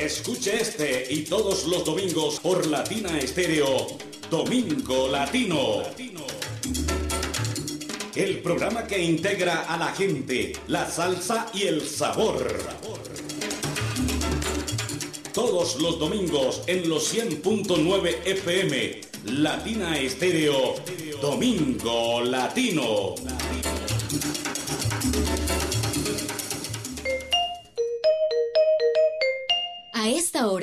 Escuche este y todos los domingos por Latina Estéreo, Domingo Latino. El programa que integra a la gente, la salsa y el sabor. Todos los domingos en los 100.9 FM, Latina Estéreo, Domingo Latino.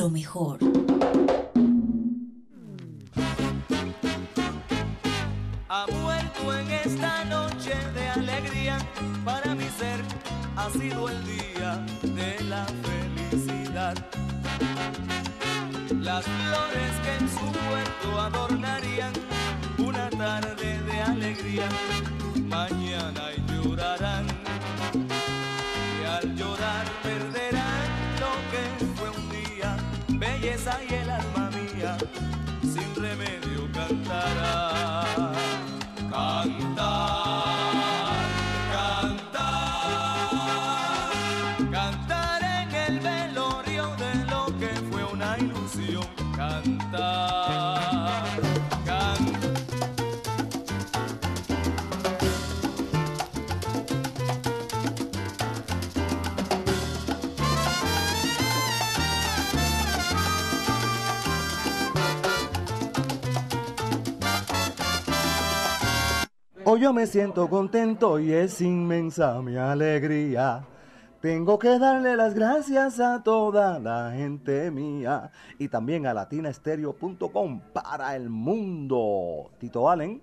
Lo mejor. Ha muerto en esta noche de alegría, para mi ser ha sido el día de la felicidad. Las flores que en su puerto adornarían una tarde de alegría, y el alma mía, sin remedio yo me siento contento y es inmensa mi alegría. Tengo que darle las gracias a toda la gente mía y también a latinaestereo.com para el mundo. Tito Allen.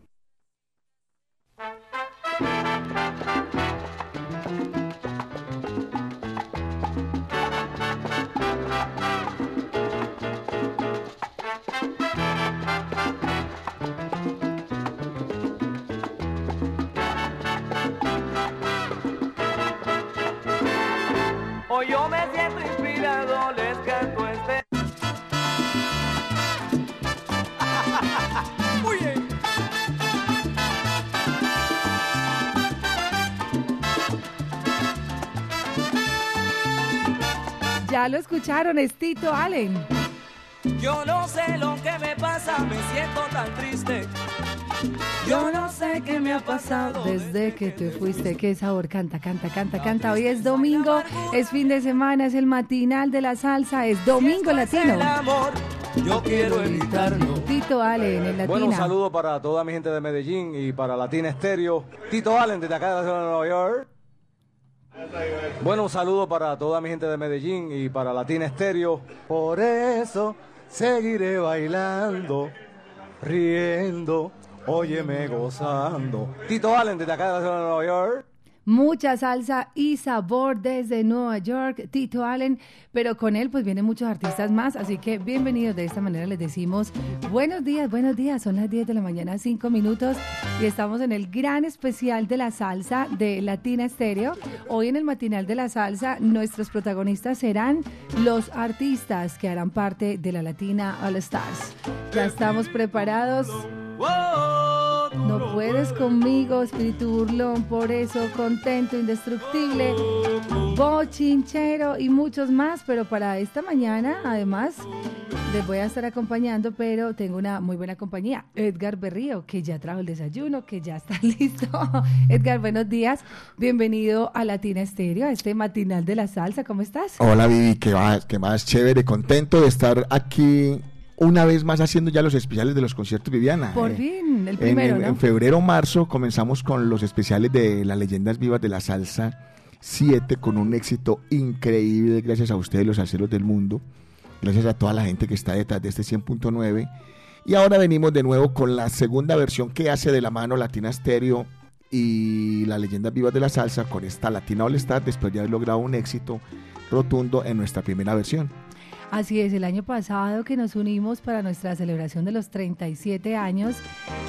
Ya lo escucharon, es Tito Allen. Yo no sé lo que me pasa, me siento tan triste. Yo no sé qué me ha pasado desde que te fuiste. Qué sabor, canta, canta, canta, canta. Hoy es domingo, es fin de semana, es el matinal de la salsa, es domingo latino. Yo quiero evitarlo. Tito Allen, en Bueno, un Latina. saludo para toda mi gente de Medellín y para Latina Estéreo. Tito Allen, desde acá de la ciudad de Nueva York. Bueno, un saludo para toda mi gente de Medellín y para Latina Estéreo. Por eso seguiré bailando, riendo, óyeme gozando. Tito Allen, desde acá de la ciudad de Nueva York. Mucha salsa y sabor desde Nueva York, Tito Allen, pero con él pues vienen muchos artistas más, así que bienvenidos. De esta manera les decimos buenos días, buenos días. Son las 10 de la mañana, 5 minutos y estamos en el gran especial de la salsa de Latina Estéreo. Hoy en el matinal de la salsa nuestros protagonistas serán los artistas que harán parte de la Latina All Stars. Ya estamos preparados. Puedes conmigo, espíritu burlón, por eso contento, indestructible, bochinchero y muchos más, pero para esta mañana, además, les voy a estar acompañando, pero tengo una muy buena compañía, Edgar Berrío, que ya trajo el desayuno, que ya está listo. Edgar, buenos días, bienvenido a Latina Estéreo, a este matinal de la salsa, ¿cómo estás? Hola Vivi, qué más, qué más chévere, contento de estar aquí una vez más haciendo ya los especiales de los conciertos Viviana. Por Eh, fin, el primero, en- ¿no? en febrero marzo comenzamos con los especiales de las leyendas vivas de la salsa 7 con un éxito increíble gracias a ustedes los salseros del mundo, gracias a toda la gente que está detrás de este 100.9 y ahora venimos de nuevo con la segunda versión que hace de la mano Latina Stereo y las leyendas vivas de la salsa con esta Latina All Star después de haber logrado un éxito rotundo en nuestra primera versión. Así es, el año pasado que nos unimos para nuestra celebración de los 37 años,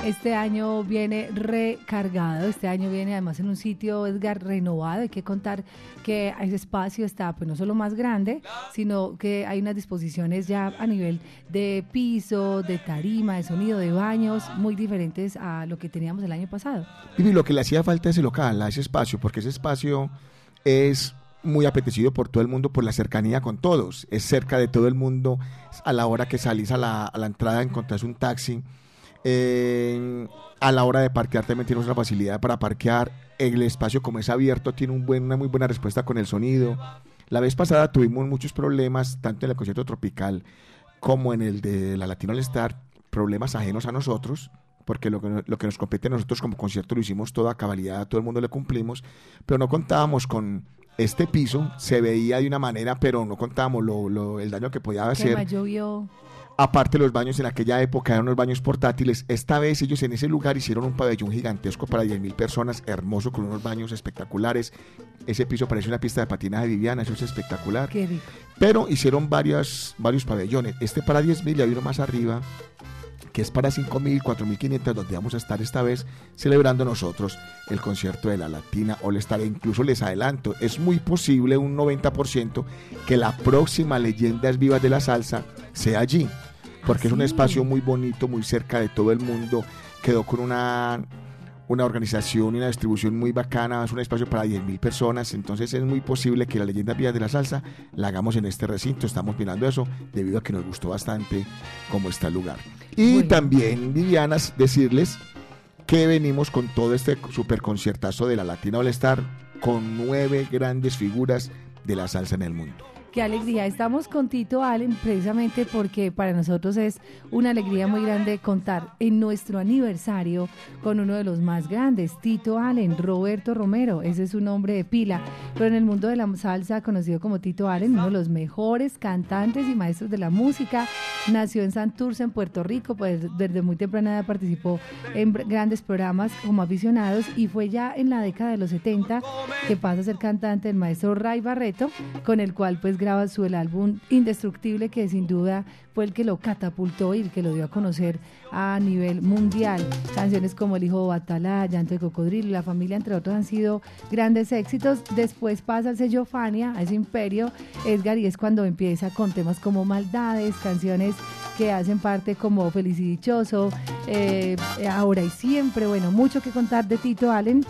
este año viene recargado, este año viene además en un sitio, Edgar, renovado. Hay que contar que ese espacio está pues no solo más grande, sino que hay unas disposiciones ya a nivel de piso, de tarima, de sonido, de baños, muy diferentes a lo que teníamos el año pasado. Y lo que le hacía falta a ese local, ese espacio, porque ese espacio es muy apetecido por todo el mundo por la cercanía con todos. Es cerca de todo el mundo. A la hora que salís a la, entrada encontrás un taxi. A la hora de parquear también tienes una facilidad para parquear. El espacio como es abierto tiene una muy buena respuesta con el sonido. La vez pasada tuvimos muchos problemas, tanto en el concierto tropical como en el de la Latino All Star, problemas ajenos a nosotros, porque lo que, lo que nos compete a nosotros como concierto lo hicimos todo a cabalidad, a todo el mundo le cumplimos, pero no contábamos con este piso, se veía de una manera, pero no contábamos lo, lo- el daño que podía hacer. llovió. Aparte los baños en aquella época eran unos baños portátiles. Esta vez ellos en ese lugar hicieron un pabellón gigantesco para 10.000 personas, hermoso, con unos baños espectaculares. Ese piso parece una pista de patinaje de Viviana, eso es espectacular. Qué rico. Pero hicieron varias, varios pabellones. Este para 10.000 y hay uno más arriba que es para 5.000, 4.500, donde vamos a estar esta vez celebrando nosotros el concierto de la Latina All Star. E incluso les adelanto, es muy posible, un 90%, que la próxima Leyendas Vivas de la Salsa sea allí, porque es un sí? espacio muy bonito, muy cerca de todo el mundo, quedó con una una organización y una distribución muy bacana, es un espacio para 10.000 personas, entonces es muy posible que la leyenda Vía de la Salsa la hagamos en este recinto, estamos mirando eso debido a que nos gustó bastante cómo está el lugar. Y Bueno. también, Vivianas, decirles que venimos con todo este super conciertazo de la Latina All Star con nueve grandes figuras de la salsa en el mundo. Qué alegría. Estamos con Tito Allen precisamente porque para nosotros es una alegría muy grande contar en nuestro aniversario con uno de los más grandes, Tito Allen, Roberto Romero. Ese es su nombre de pila. Pero en el mundo de la salsa, conocido como Tito Allen, uno de los mejores cantantes y maestros de la música. Nació en Santurce, en Puerto Rico, pues desde muy temprana edad participó en grandes programas como aficionados y fue ya en la década de los 70 que pasa a ser cantante el maestro Ray Barreto, con el cual pues graba su el álbum Indestructible, que sin duda fue el que lo catapultó y el que lo dio a conocer a nivel mundial. Canciones como El Hijo Batalá, Llanto de Cocodrilo, La Familia, entre otros, han sido grandes éxitos. Después pasa al sello Fania, a ese imperio, Edgar, y es cuando empieza con temas como Maldades, canciones que hacen parte como Feliz y Dichoso, eh, Ahora y Siempre, bueno, mucho que contar de Tito Allen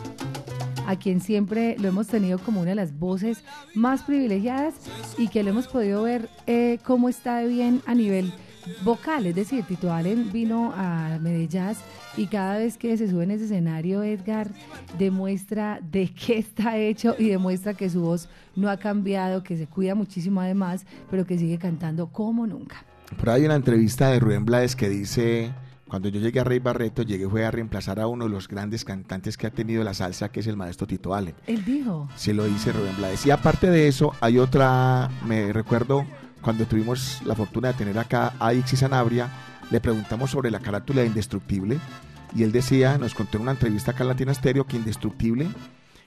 a quien siempre lo hemos tenido como una de las voces más privilegiadas y que lo hemos podido ver eh, cómo está de bien a nivel vocal, es decir, Tito Allen vino a Medellín y cada vez que se sube en ese escenario, Edgar demuestra de qué está hecho y demuestra que su voz no ha cambiado, que se cuida muchísimo además, pero que sigue cantando como nunca. Por ahí hay una entrevista de Rubén Blades que dice, cuando yo llegué a Rey Barreto, llegué fue a reemplazar a uno de los grandes cantantes que ha tenido la salsa, que es el maestro Tito Allen. Él dijo, Se lo dice Rubén Blades. Y aparte de eso, hay otra, me recuerdo cuando tuvimos la fortuna de tener acá a Ixi Sanabria, le preguntamos sobre la carátula de Indestructible y él decía, nos contó en una entrevista acá en Latina Stereo que Indestructible,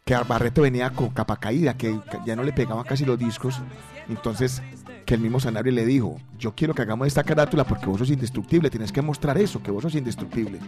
que Barreto venía con capa caída, que ya no le pegaban casi los discos, entonces que el mismo Sanabria le dijo, yo quiero que hagamos esta carátula porque vos sos indestructible, tienes que mostrar eso, que vos sos indestructible.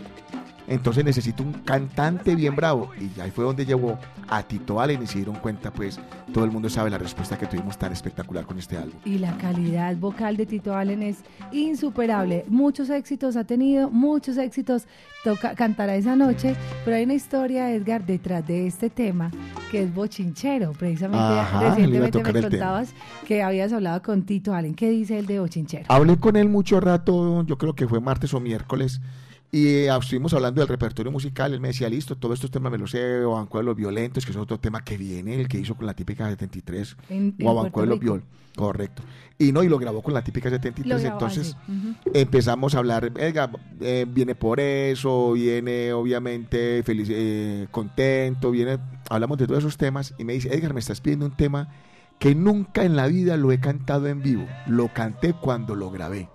Entonces necesito un cantante bien bravo. Y ahí fue donde llevó a Tito Allen y se dieron cuenta, pues todo el mundo sabe la respuesta que tuvimos tan espectacular con este álbum. Y la calidad vocal de Tito Allen es insuperable. Muchos éxitos ha tenido, muchos éxitos toca, cantará esa noche, pero hay una historia, Edgar, detrás de este tema que es bochinchero. Precisamente Ajá, recientemente me tema. contabas que habías hablado con Tito Allen. ¿Qué dice él de bochinchero? Hablé con él mucho rato, yo creo que fue martes o miércoles, y eh, estuvimos hablando del repertorio musical. Él me decía, listo, todos estos temas me los sé, o de los Violentos, que es otro tema que viene, el que hizo con la típica 73, En- o Banco de los. Viol, correcto. Y no, y lo grabó con la típica 73, Lo grabó entonces así, ujú. empezamos a hablar, "Edgar, eh, viene por eso, viene obviamente feliz, eh, contento, viene, hablamos de todos esos temas y me dice, Edgar, me estás pidiendo un tema que nunca en la vida lo he cantado en vivo, lo canté cuando lo grabé,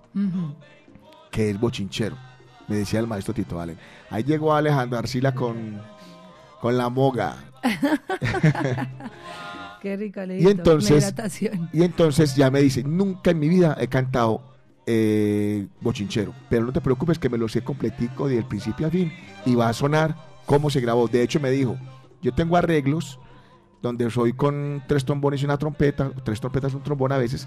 que es bochinchero, me decía el maestro Tito Allen. Ahí llegó Alejandro Arcila con, con la moga. Qué rico, Y Alejito. La entonces, y entonces ya me dice, nunca en mi vida he cantado eh, bochinchero, pero no te preocupes que me lo sé completico del principio a fin y va a sonar como se grabó. De hecho me dijo, yo tengo arreglos donde soy con tres trombones y una trompeta, tres trompetas y un trombón a veces,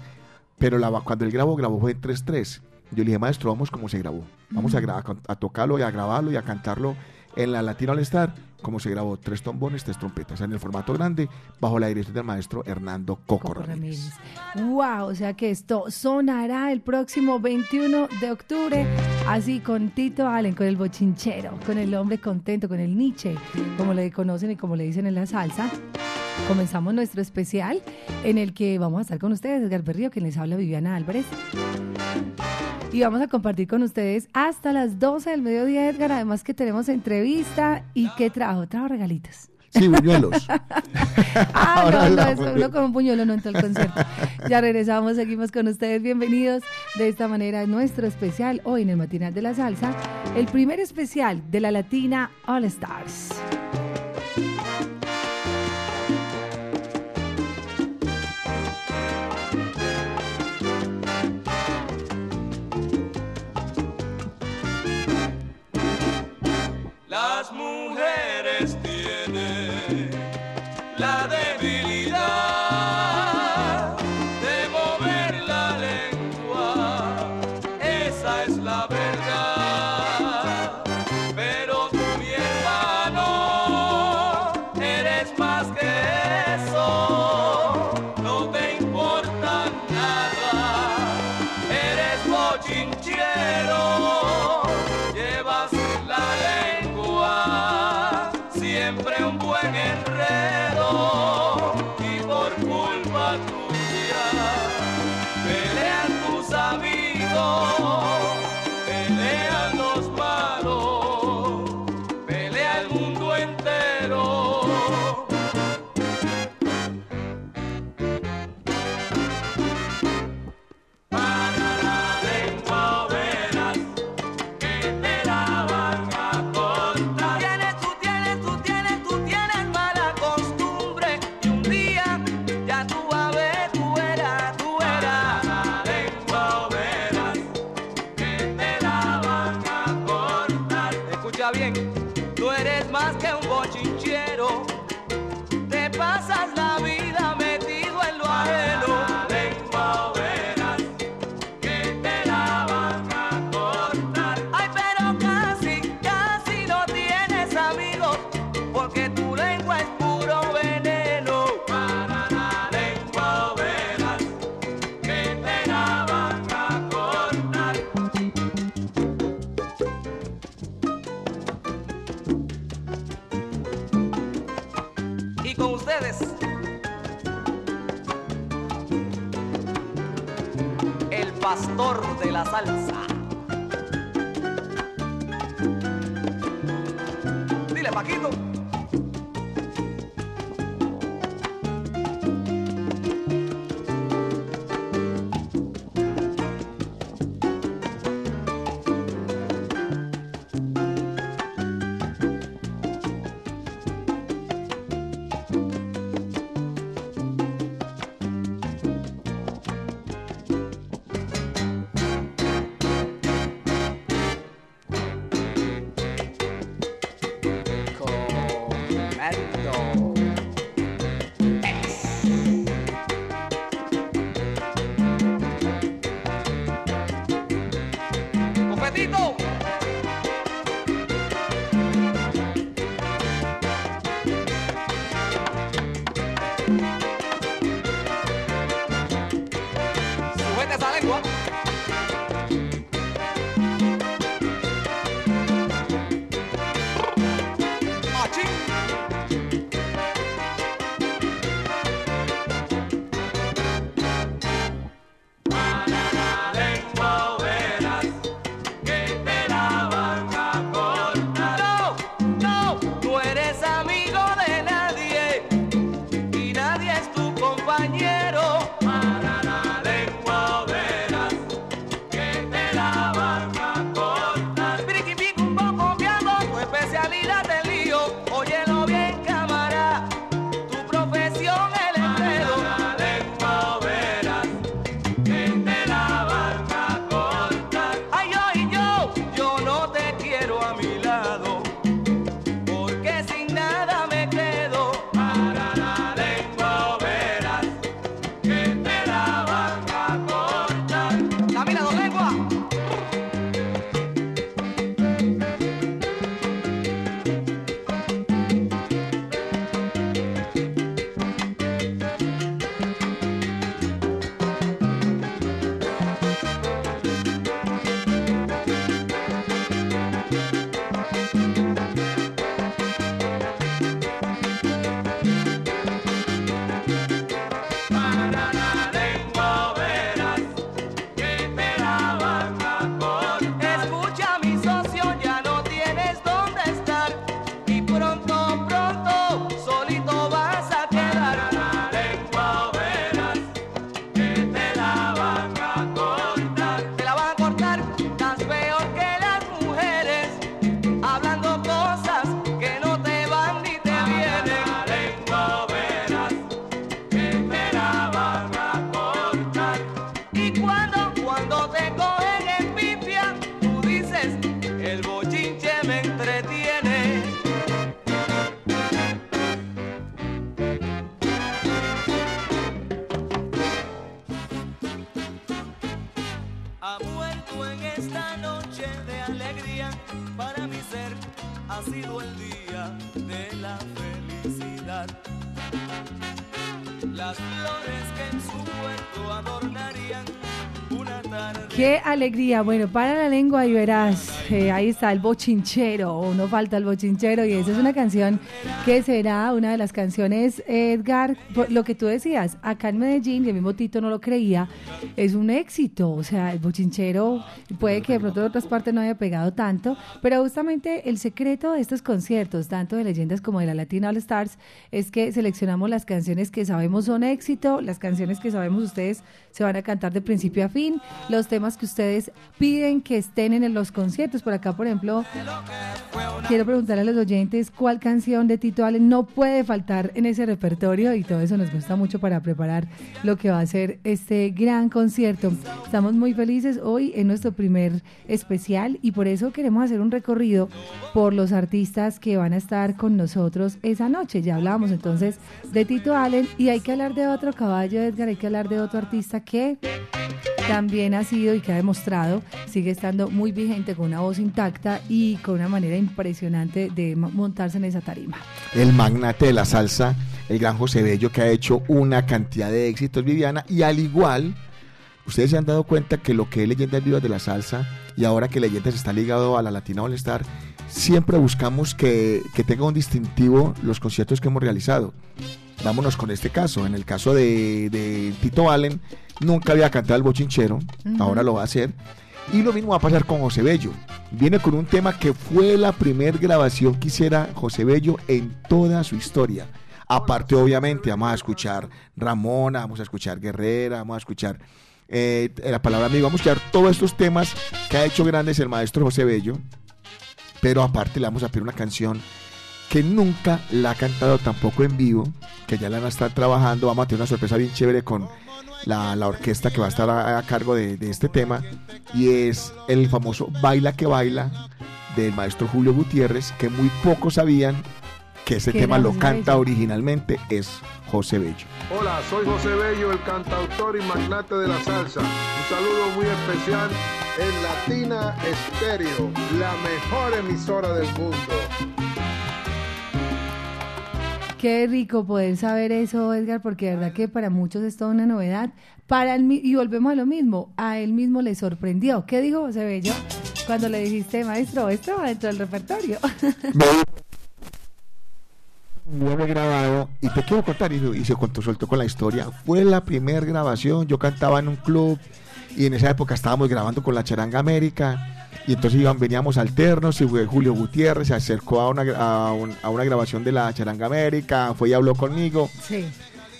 pero la, cuando él grabó, grabó fue en 3-3. Yo le dije, maestro, vamos como se grabó. Vamos a, a tocarlo y a grabarlo y a cantarlo en la Latino All Star, como se grabó, tres trombones, tres trompetas, en el formato grande, bajo la dirección del maestro Hernando Coco, Coco Ramírez. Ramírez. Wow, o sea que esto sonará el próximo 21 de octubre, así con Tito Allen, con el bochinchero, con el hombre contento, con el Nietzsche, como le conocen y como le dicen en la salsa. Comenzamos nuestro especial en el que vamos a estar con ustedes, Edgar Berrío, quien les habla Viviana Álvarez. Y vamos a compartir con ustedes hasta las 12 del mediodía, Edgar. Además que tenemos entrevista y qué trabajo, trabajo regalitos. Sí, buñuelos. Ah, Ahora no, no, es que uno con un puñuelo no entra al concierto. Ya regresamos, seguimos con ustedes. Bienvenidos de esta manera a nuestro especial hoy en el Matinal de la Salsa, el primer especial de la Latina All Stars. Pastor de la salsa. Dile, Paquito. Alegría. Bueno, para la lengua y verás, eh, ahí está el bochinchero, o no falta el bochinchero, y esa es una canción que será una de las canciones, Edgar, lo que tú decías, acá en Medellín, y el mismo Tito no lo creía, es un éxito. O sea, el bochinchero puede que de pronto en otras partes no haya pegado tanto, pero justamente el secreto de estos conciertos, tanto de leyendas como de la Latina All Stars, es que seleccionamos las canciones que sabemos son éxito, las canciones que sabemos ustedes se van a cantar de principio a fin, los temas que ustedes piden que estén en los conciertos. Por acá, por ejemplo, quiero preguntarle a los oyentes cuál canción de Tito Allen no puede faltar en ese repertorio y todo eso nos gusta mucho para preparar lo que va a ser este gran concierto. Estamos muy felices hoy en nuestro primer especial y por eso queremos hacer un recorrido por los artistas que van a estar con nosotros esa noche. Ya hablábamos entonces de Tito Allen y hay que hablar de otro caballo, Edgar, hay que hablar de otro artista que también ha sido y que ha demostrado, sigue estando muy vigente con una voz intacta y con una manera impresionante de montarse en esa tarima. el magnate de la salsa, el gran José Bello, que ha hecho una cantidad de éxitos, Viviana, y al igual, ustedes se han dado cuenta que lo que es Leyendas Vivas de la Salsa, y ahora que Leyendas está ligado a la Latina All siempre buscamos que, que tenga un distintivo los conciertos que hemos realizado. Vámonos con este caso. En el caso de, de Tito Allen, nunca había cantado el bochinchero, ahora lo va a hacer. Y lo mismo va a pasar con José Bello. Viene con un tema que fue la primer grabación que hiciera José Bello en toda su historia. Aparte, obviamente, vamos a escuchar Ramona, vamos a escuchar Guerrera, vamos a escuchar eh, la palabra amigo, vamos a escuchar todos estos temas que ha hecho grandes el maestro José Bello. Pero aparte le vamos a pedir una canción que nunca la ha cantado tampoco en vivo, que ya la van a estar trabajando. Vamos a tener una sorpresa bien chévere con la, la orquesta que va a estar a, a cargo de, de este tema. Y es el famoso Baila que Baila del maestro Julio Gutiérrez, que muy pocos sabían que ese tema lo canta Bello. originalmente es José Bello. Hola, soy José Bello, el cantautor y magnate de la salsa. Un saludo muy especial en Latina Estéreo, la mejor emisora del mundo. Qué rico poder saber eso, Edgar, porque de verdad que para muchos es toda una novedad. Para el, y volvemos a lo mismo, a él mismo le sorprendió. ¿Qué dijo José Bello cuando le dijiste, maestro, esto va dentro del repertorio? Hemos grabado y te quiero contar, y, y se contó, soltó con la historia. Fue la primera grabación, yo cantaba en un club y en esa época estábamos grabando con la Charanga América y entonces iban, veníamos alternos y fue Julio Gutiérrez, se acercó a una, a, un- a una grabación de la Charanga América, fue y habló conmigo Sí.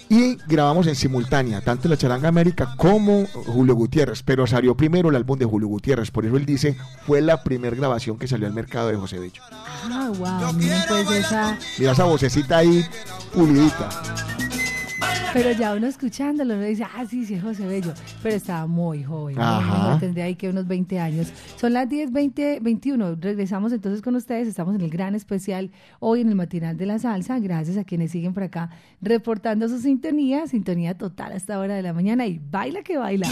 y grabamos en simultánea, tanto la Charanga América como Julio Gutiérrez, pero salió primero el álbum de Julio Gutiérrez, por eso él dice, fue la primera grabación que salió al mercado de José Bello. Ah, wow, mira, pues esa... Mira esa vocecita ahí, pulidita. Pero ya uno escuchándolo, uno dice, ah, sí, sí, es José Bello. Pero estaba muy joven, Ajá. tendría ahí que unos 20 años. Son las 10, 20, 21. Regresamos entonces con ustedes. Estamos en el gran especial hoy en el matinal de la salsa. Gracias a quienes siguen por acá reportando su sintonía, sintonía total a esta hora de la mañana. Y baila que. Baila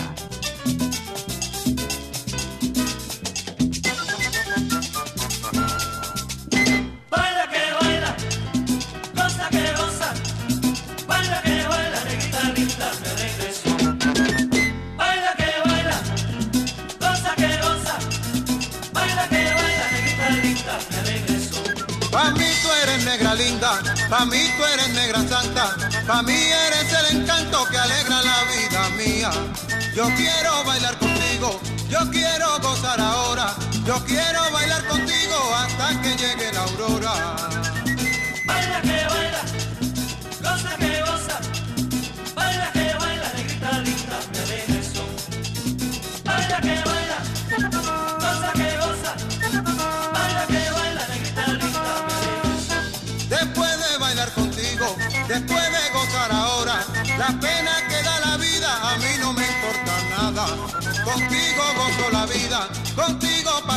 pa' mí tú eres negra santa, pa' mí eres el encanto que alegra la vida mía. Yo quiero bailar contigo, yo quiero gozar ahora, yo quiero bailar contigo hasta que llegue la aurora. Baila que baila,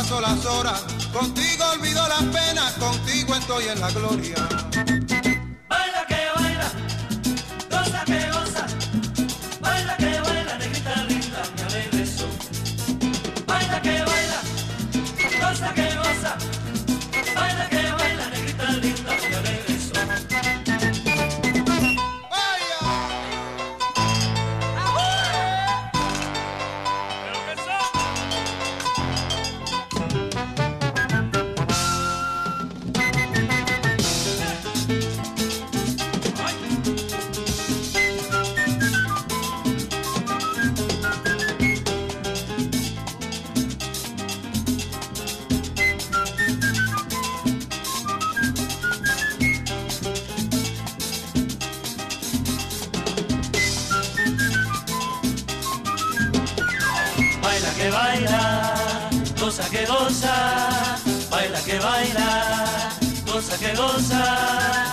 paso las horas, contigo olvido las penas, contigo estoy en la gloria. Goza que goza, baila que baila, goza que goza,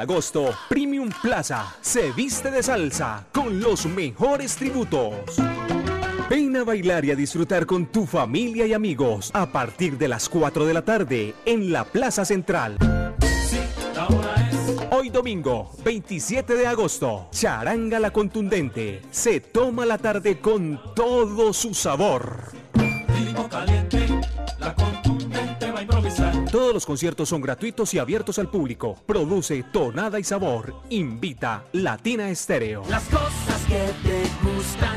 agosto, Premium Plaza se viste de salsa con los mejores tributos. Ven a bailar y a disfrutar con tu familia y amigos a partir de las 4 de la tarde en la Plaza Central. Hoy domingo, 27 de agosto, Charanga la Contundente se toma la tarde con todo su sabor. caliente, la Todos los conciertos son gratuitos y abiertos al público. Produce Tonada y Sabor. Invita Latina Estéreo. Las cosas que te gustan,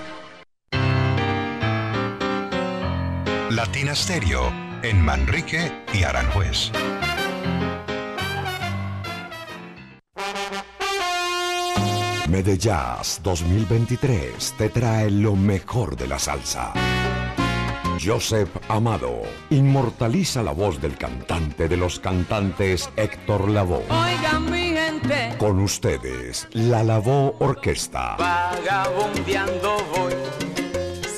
Latina Stereo en Manrique y Aranjuez. Medellas 2023 te trae lo mejor de la salsa. Joseph Amado inmortaliza la voz del cantante de los cantantes Héctor Lavoe. Oigan mi gente, Con ustedes, la Lavoe Orquesta. vagabundeando voy,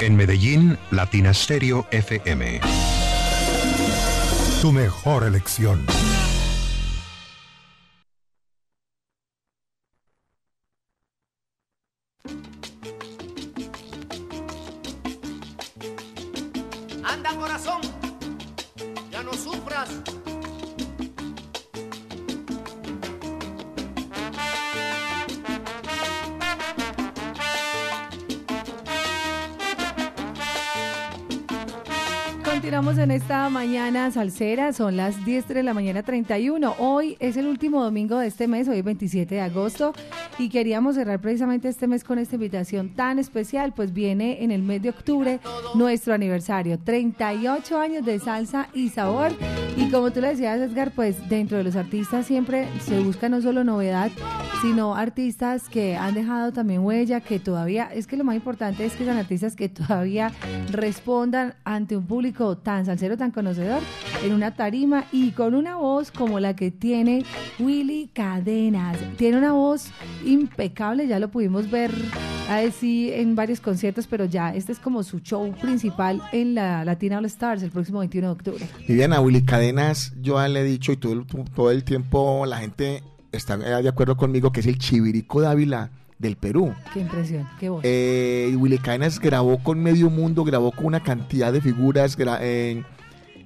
En Medellín, Latina Stereo FM. Tu mejor elección. Continuamos en esta mañana salsera, son las 10 de la mañana 31. Hoy es el último domingo de este mes, hoy es 27 de agosto, y queríamos cerrar precisamente este mes con esta invitación tan especial, pues viene en el mes de octubre nuestro aniversario, 38 años de salsa y sabor. Y como tú le decías, Edgar, pues dentro de los artistas siempre se busca no solo novedad, sino artistas que han dejado también huella, que todavía, es que lo más importante es que sean artistas que todavía respondan ante un público tan salsero, tan conocedor, en una tarima y con una voz como la que tiene Willy Cadenas. Tiene una voz impecable, ya lo pudimos ver así en varios conciertos, pero ya este es como su show principal en la Latina All Stars el próximo 21 de octubre. Viviana, Willy Cadenas, yo ya le he dicho y todo el, todo el tiempo la gente está de acuerdo conmigo que es el Chivirico Dávila del Perú. Qué impresión, qué voz. Eh, Willy Cadenas grabó con medio mundo, grabó con una cantidad de figuras, eh,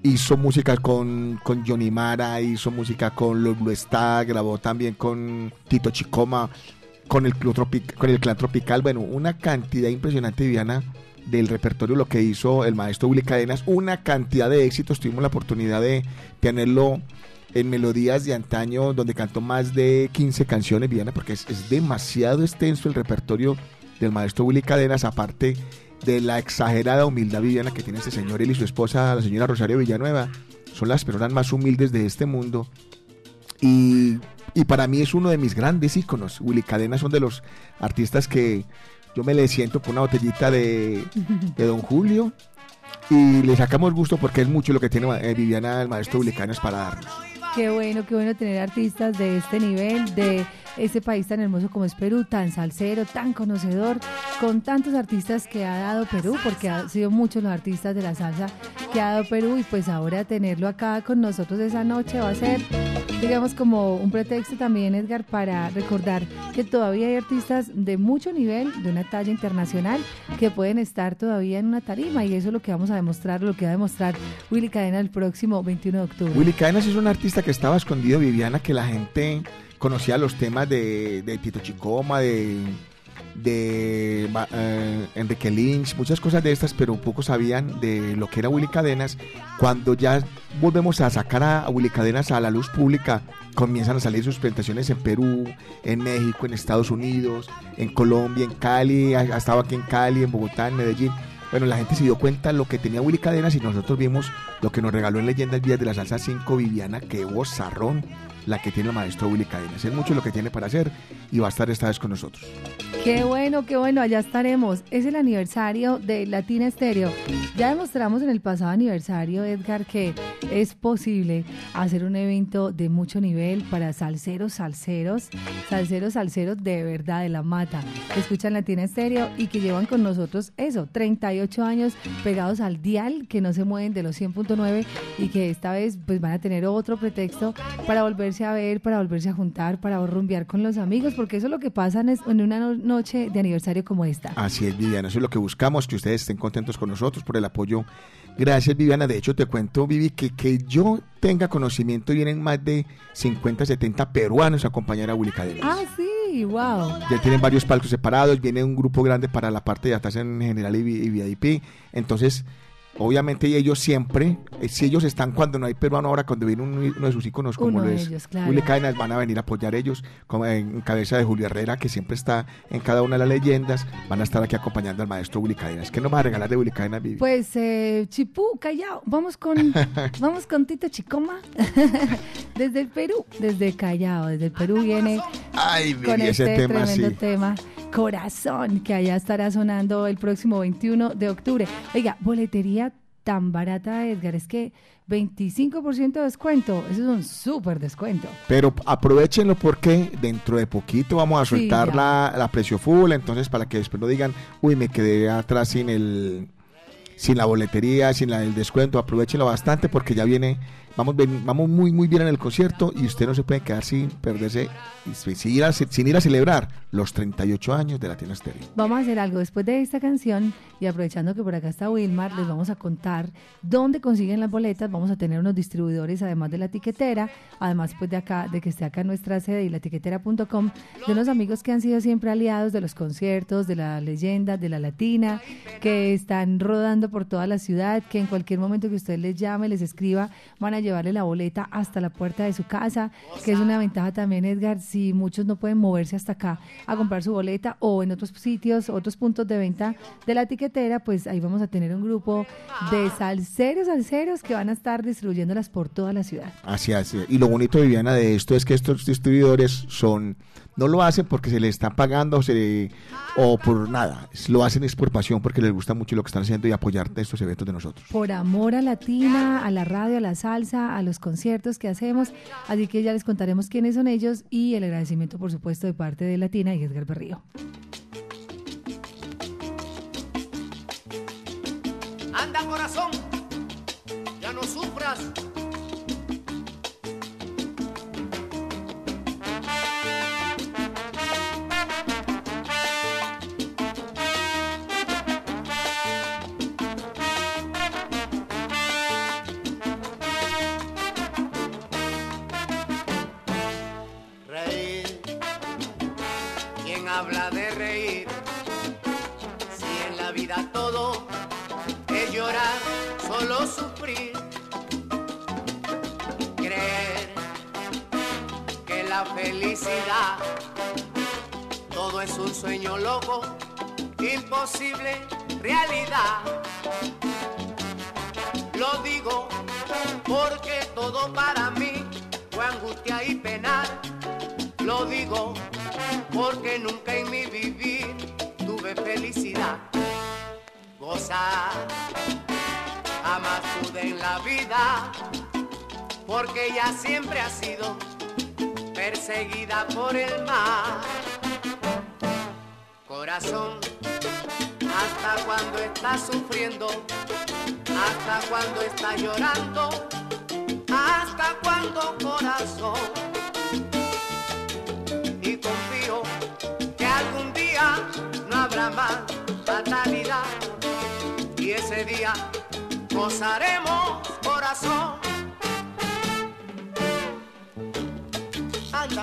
hizo música con, con Johnny Mara, hizo música con Los Blue Star, grabó también con Tito Chicoma, con el, Club Tropic- con el Clan Tropical, bueno, una cantidad impresionante, Viviana, del repertorio, lo que hizo el maestro Willy Cadenas, una cantidad de éxitos, tuvimos la oportunidad de tenerlo en melodías de antaño, donde cantó más de 15 canciones, Viviana, porque es, es demasiado extenso el repertorio del maestro Willy Cadenas, aparte de la exagerada humildad Viviana que tiene este señor, él y su esposa, la señora Rosario Villanueva, son las personas más humildes de este mundo. Y, y para mí es uno de mis grandes íconos. Willy Cadenas son de los artistas que yo me le siento con una botellita de, de Don Julio y le sacamos gusto porque es mucho lo que tiene eh, Viviana, el maestro Cadenas, para darnos. Qué bueno, qué bueno tener artistas de este nivel, de este país tan hermoso como es Perú, tan salsero, tan conocedor, con tantos artistas que ha dado Perú, porque han sido muchos los artistas de la salsa que ha dado Perú y pues ahora tenerlo acá con nosotros esa noche va a ser, digamos, como un pretexto también, Edgar, para recordar que todavía hay artistas de mucho nivel, de una talla internacional, que pueden estar todavía en una tarima y eso es lo que vamos a demostrar, lo que va a demostrar Willy Cadena el próximo 21 de octubre. Willy Cadenas es un artista que estaba escondido, Viviana, que la gente conocía los temas de, de Tito Chicoma, de, de eh, Enrique Lynch, muchas cosas de estas, pero pocos sabían de lo que era Willy Cadenas. Cuando ya volvemos a sacar a, Willy Cadenas a la luz pública, comienzan a salir sus presentaciones en Perú, en México, en Estados Unidos, en Colombia, en Cali, ha, estado aquí en Cali, en Bogotá, en Medellín. Bueno, la gente se dio cuenta lo que tenía Willy Cadenas y nosotros vimos lo que nos regaló en Leyendas Vías de la Salsa 5 Viviana, que vozarrón la que tiene el maestro Willy Cadenas. Es mucho lo que tiene para hacer y va a estar esta vez con nosotros. Qué bueno, qué bueno, allá estaremos. Es el aniversario de Latina Estéreo. Ya demostramos en el pasado aniversario, Edgar, que es posible hacer un evento de mucho nivel para salseros, salseros, salseros, salseros de verdad, de la mata, escuchan Latina Estéreo y que llevan con nosotros eso, 38 años pegados al dial, que no se mueven de los 100.9 y que esta vez pues van a tener otro pretexto para volverse a ver, para volverse a juntar, para rumbear con los amigos, porque eso es lo que pasa en una no- noche de aniversario como esta. Así es, Viviana, eso es lo que buscamos, que ustedes estén contentos con nosotros por el apoyo. Gracias, Viviana. De hecho, te cuento, Vivi, que, que yo tenga conocimiento, vienen más de 50, 70 peruanos a acompañar a Willy Cadenas. Ah, sí, wow. Ya tienen varios palcos separados, viene un grupo grande para la parte de atrás en general y VIP. Entonces, obviamente ellos siempre, eh, si ellos están cuando no hay peruano, ahora cuando viene un- uno de sus íconos como Uno lo es ellos, claro. Willy Cadenas, van a venir a apoyar ellos, como en cabeza de Julio Herrera, que siempre está en cada una de las leyendas, van a estar aquí acompañando al maestro Willy Cadenas. ¿Qué nos va a regalar de Willy Cadenas, Vivi? Pues eh, Chipú, Callao, vamos con vamos con Tito Chicoma desde el Perú, desde Callao, desde el Perú viene Ay, Vivi, con ese este tema tremendo sí. tema Corazón, que allá estará sonando el próximo 21 de octubre. Oiga, boletería tan barata, Edgar, es que 25% de descuento, eso es un súper descuento. Pero aprovechenlo porque dentro de poquito vamos a soltar la, la precio full, entonces para que después no digan, uy, me quedé atrás sin el sin la boletería, sin la, el descuento, aprovechenlo bastante porque ya viene, vamos, vamos muy muy bien en el concierto y usted no se puede quedar sin perderse, sin ir a, sin ir a celebrar los 38 años de Latina Stereo. Vamos a hacer algo después de esta canción y aprovechando que por acá está Wilmar, les vamos a contar dónde consiguen las boletas. Vamos a tener unos distribuidores además de la tiquetera, además pues de acá, de que esté acá nuestra sede y la tiquetera.com, de unos amigos que han sido siempre aliados de los conciertos, de la leyenda, de la latina, que están rodando por toda la ciudad, que en cualquier momento que usted les llame, les escriba, van a llevarle la boleta hasta la puerta de su casa, que es una ventaja también, Edgar, si muchos no pueden moverse hasta acá a comprar su boleta o en otros sitios, otros puntos de venta de la tiquetera, pues ahí vamos a tener un grupo de salseros, salseros que van a estar distribuyéndolas por toda la ciudad. Así es. Y lo bonito, Viviana, de esto es que estos distribuidores son, no lo hacen porque se les está pagando o, se- o por nada. Lo hacen es por pasión, porque les gusta mucho lo que están haciendo y apoyar estos eventos de nosotros. Por amor a Latina, a la radio, a la salsa, a los conciertos que hacemos. Así que ya les contaremos quiénes son ellos y el agradecimiento, por supuesto, de parte de Latina y Edgar Berrío. Anda corazón, ya no sufras. Felicidad todo es un sueño loco, imposible realidad. Lo digo porque todo para mí fue angustia y penar. Lo digo porque nunca en mi vivir tuve felicidad. Gozar, jamás en la vida, porque ella siempre ha sido perseguida por el mar. Corazón, hasta cuando está sufriendo, hasta cuando está llorando, hasta cuando corazón. Y confío que algún día no habrá más fatalidad y ese día gozaremos corazón.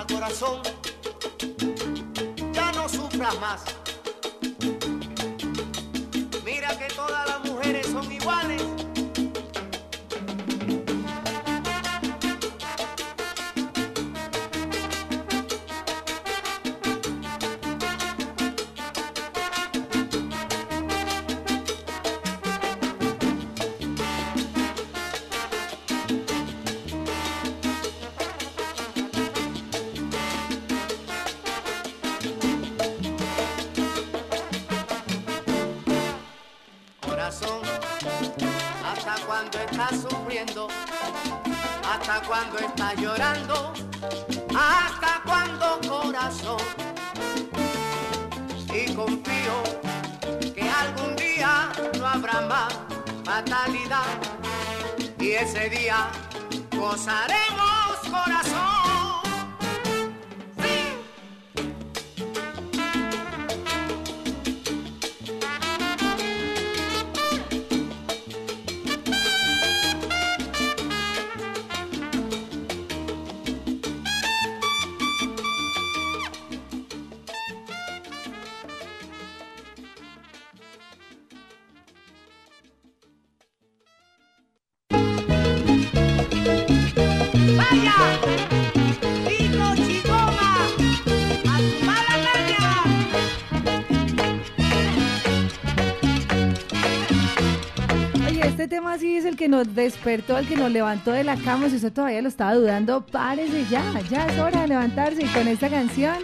Corazón, ya no sufras más. Que nos despertó, el que nos levantó de la cama. Si usted todavía lo estaba dudando, párese ya, ya es hora de levantarse. Y con esta canción,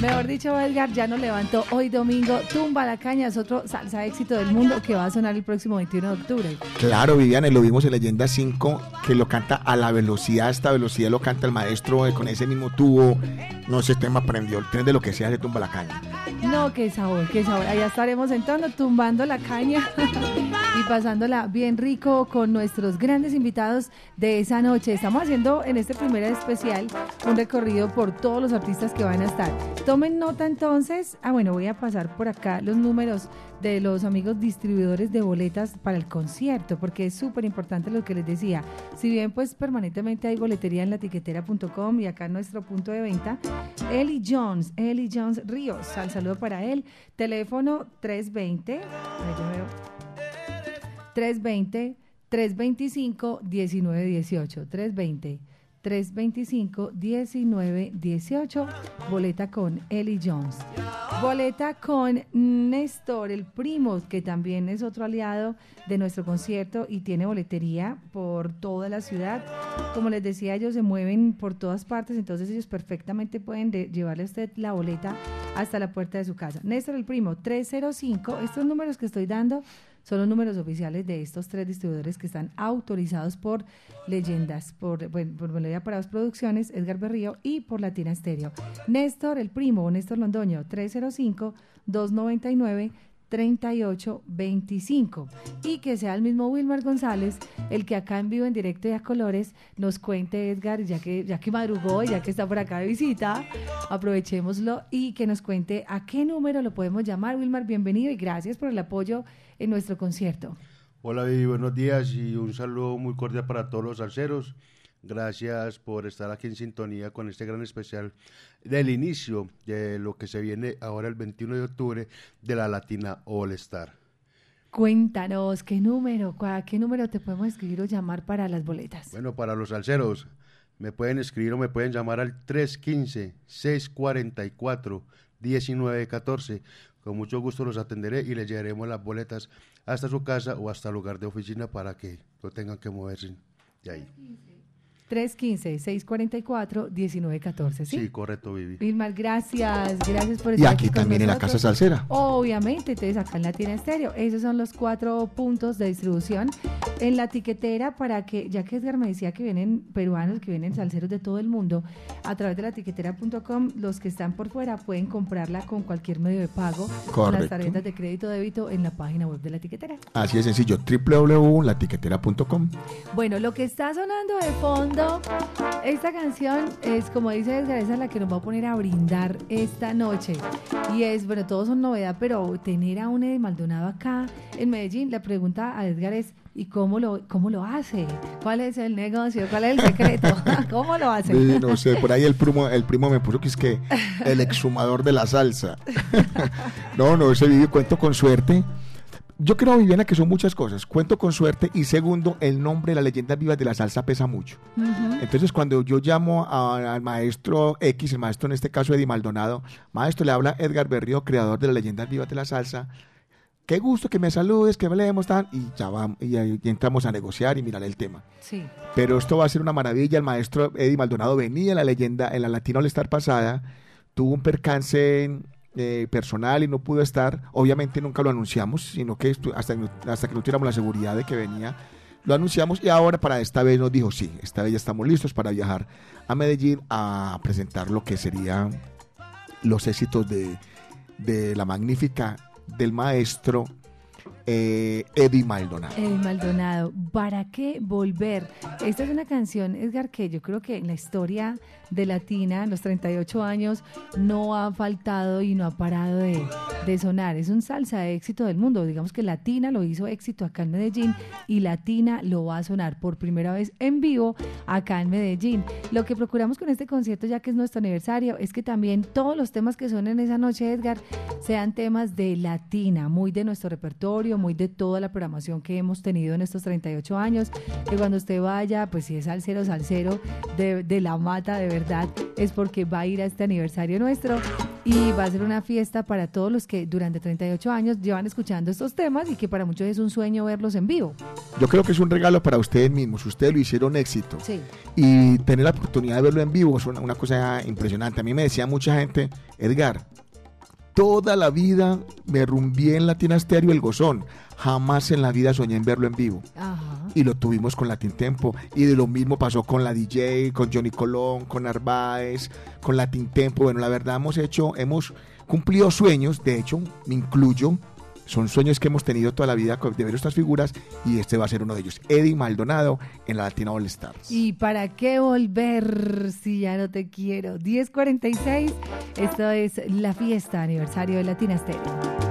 mejor dicho, Edgar ya nos levantó hoy domingo. Tumba la caña es otro salsa éxito del mundo que va a sonar el próximo 21 de octubre. Claro, Viviane, lo vimos en Leyenda 5, que lo canta a la velocidad, esta velocidad lo canta el maestro eh, con ese mismo tubo. No, ese tema prendió el tren de lo que sea, se tumba la caña. No, qué sabor, qué sabor. Allá estaremos en tono, tumbando la caña pasándola bien rico con nuestros grandes invitados de esa noche. Estamos haciendo en este primer especial un recorrido por todos los artistas que van a estar. Tomen nota entonces. Ah, bueno, voy a pasar por acá los números de los amigos distribuidores de boletas para el concierto, porque es súper importante lo que les decía. Si bien pues permanentemente hay boletería en latiquetera.com y acá nuestro punto de venta, Eli Jones, Eli Jones Ríos, al saludo para él, teléfono 320, ahí yo veo, 320 325 1918 320 325 1918 boleta con Ellie Jones. Boleta con Néstor el primo que también es otro aliado de nuestro concierto y tiene boletería por toda la ciudad. Como les decía ellos se mueven por todas partes entonces ellos perfectamente pueden de- llevarle a usted la boleta hasta la puerta de su casa. Néstor el primo 305 estos números que estoy dando son los números oficiales de estos tres distribuidores que están autorizados por Leyendas, por, bueno, por Melodía Parados Producciones, Edgar Berrío y por Latina Estéreo. Néstor, el primo, Néstor Londoño, 305-299-3825. Y que sea el mismo Wilmar González el que acá en vivo, en directo y a colores, nos cuente, Edgar, ya que, ya que madrugó y ya que está por acá de visita, aprovechémoslo y que nos cuente a qué número lo podemos llamar. Wilmar, bienvenido y gracias por el apoyo en nuestro concierto. Hola buenos días y un saludo muy cordial para todos los salseros. Gracias por estar aquí en sintonía con este gran especial del inicio de lo que se viene ahora el 21 de octubre de la Latina All Star. Cuéntanos, ¿qué número, cua- qué número te podemos escribir o llamar para las boletas? Bueno, para los salseros, me pueden escribir o me pueden llamar al 315-644-1914. Con mucho gusto los atenderé y les llevaremos las boletas hasta su casa o hasta el lugar de oficina para que no tengan que moverse de ahí. 315-644-1914, ¿sí? Sí, correcto, Vivi. Vilmar, gracias, gracias por Y estar aquí con también en la. Casa Salsera. Obviamente, entonces acá en Latina Estéreo. Esos son los cuatro puntos de distribución en la tiquetera para que, ya que Edgar me decía que vienen peruanos, que vienen salseros de todo el mundo, a través de la tiquetera.com, los que están por fuera pueden comprarla con cualquier medio de pago, con las Correcto. tarjetas de crédito o débito en la página web de la tiquetera. Así de sencillo, www.latiquetera.com. Bueno, lo que está sonando de fondo, esta canción es, como dice es la que nos va a poner a brindar esta noche. Y es, bueno, todos son novedad, pero tener a un Eddie Maldonado acá en Medellín, la pregunta a Edgar es, ¿Y cómo lo, cómo lo hace? ¿Cuál es el negocio? ¿Cuál es el secreto? ¿Cómo lo hace? No sé, por ahí el primo, el primo me puso que es que el exhumador de la salsa. no, no, ese video cuento con suerte. Yo creo, Viviana, que son muchas cosas. Cuento con suerte y segundo, el nombre de las leyendas vivas de la salsa pesa mucho. Entonces, cuando yo llamo a- al maestro X, el maestro en este caso Eddie Maldonado, maestro, le habla Edgar Berrío, creador de las leyendas vivas de la salsa. Qué gusto que me saludes, que hablemos, tan, y ya vamos, y, ahí entramos a negociar y mirar el tema. Sí. Pero esto va a ser una maravilla. El maestro Eddie Maldonado venía en la leyenda, en la Latino All Star pasada, tuvo un percance eh, personal y no pudo estar. Obviamente nunca lo anunciamos, sino que hasta, hasta que no tuviéramos la seguridad de que venía, lo anunciamos y ahora para esta vez nos dijo, sí, esta vez ya estamos listos para viajar a Medellín a presentar lo que serían los éxitos de, de la magnífica del maestro eh, Eddie Maldonado. Eddie Maldonado, ¿para qué volver? Esta es una canción, Edgar, que yo creo que en la historia de Latina, en los 38 años, no ha faltado y no ha parado de, sonar. Es un salsa de éxito del mundo. Digamos que Latina lo hizo éxito acá en Medellín y Latina lo va a sonar por primera vez en vivo acá en Medellín. Lo que procuramos con este concierto, ya que es nuestro aniversario, es que también todos los temas que suenen esa noche, Edgar, sean temas de Latina, muy de nuestro repertorio, muy de toda la programación que hemos tenido en estos 38 años. Que cuando usted vaya, pues si es salsero, salsero de, de la mata, de verdad, es porque va a ir a este aniversario nuestro y va a ser una fiesta para todos los que durante 38 años llevan escuchando estos temas y que para muchos es un sueño verlos en vivo. Yo creo que es un regalo para ustedes mismos. Ustedes lo hicieron éxito. Sí. Y tener la oportunidad de verlo en vivo es una, una cosa impresionante. A mí me decía mucha gente, Edgar, toda la vida me rumbié en Latina Stereo el gozón. Jamás en la vida soñé en verlo en vivo. Ajá. Y lo tuvimos con Latin Tempo. Y de lo mismo pasó con la DJ, con Johnny Colón, con Narváez, con Latin Tempo. Bueno, la verdad hemos hecho, hemos cumplido sueños. De hecho, me incluyo. Son sueños que hemos tenido toda la vida de ver estas figuras y este va a ser uno de ellos. Eddie Maldonado en la Latina All Stars. ¿Y para qué volver si ya no te quiero? 1046, esto es la fiesta aniversario de Latina Stereo.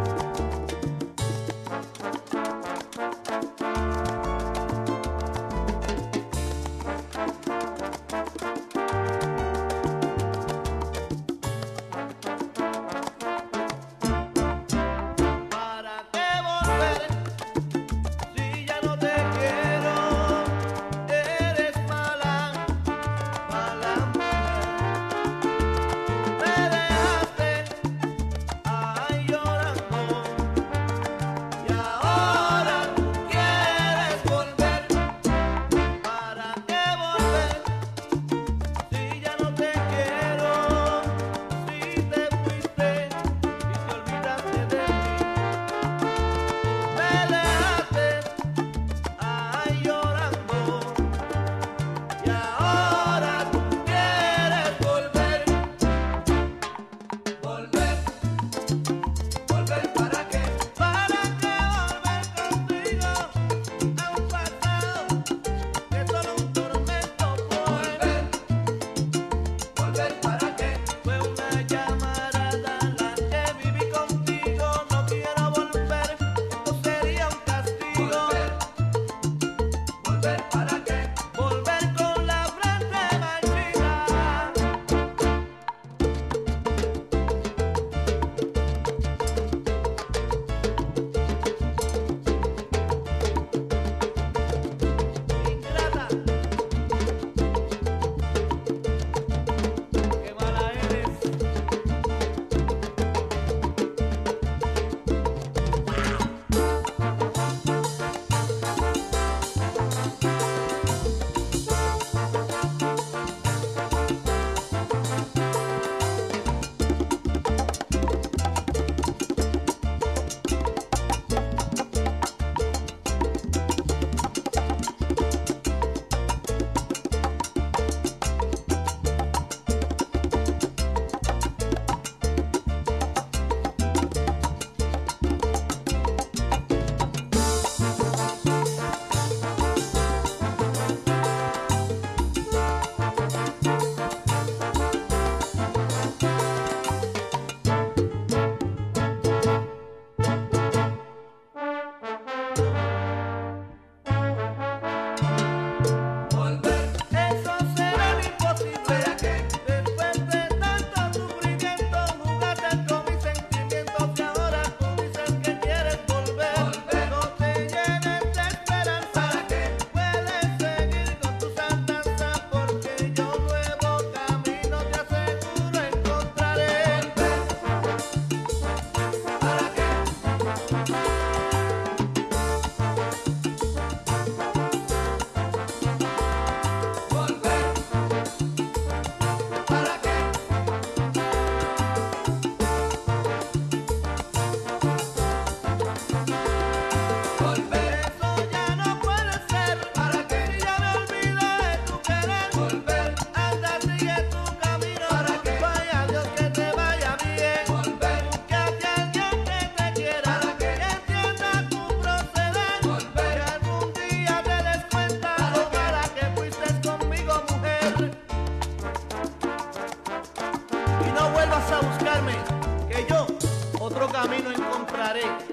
camino encontraré.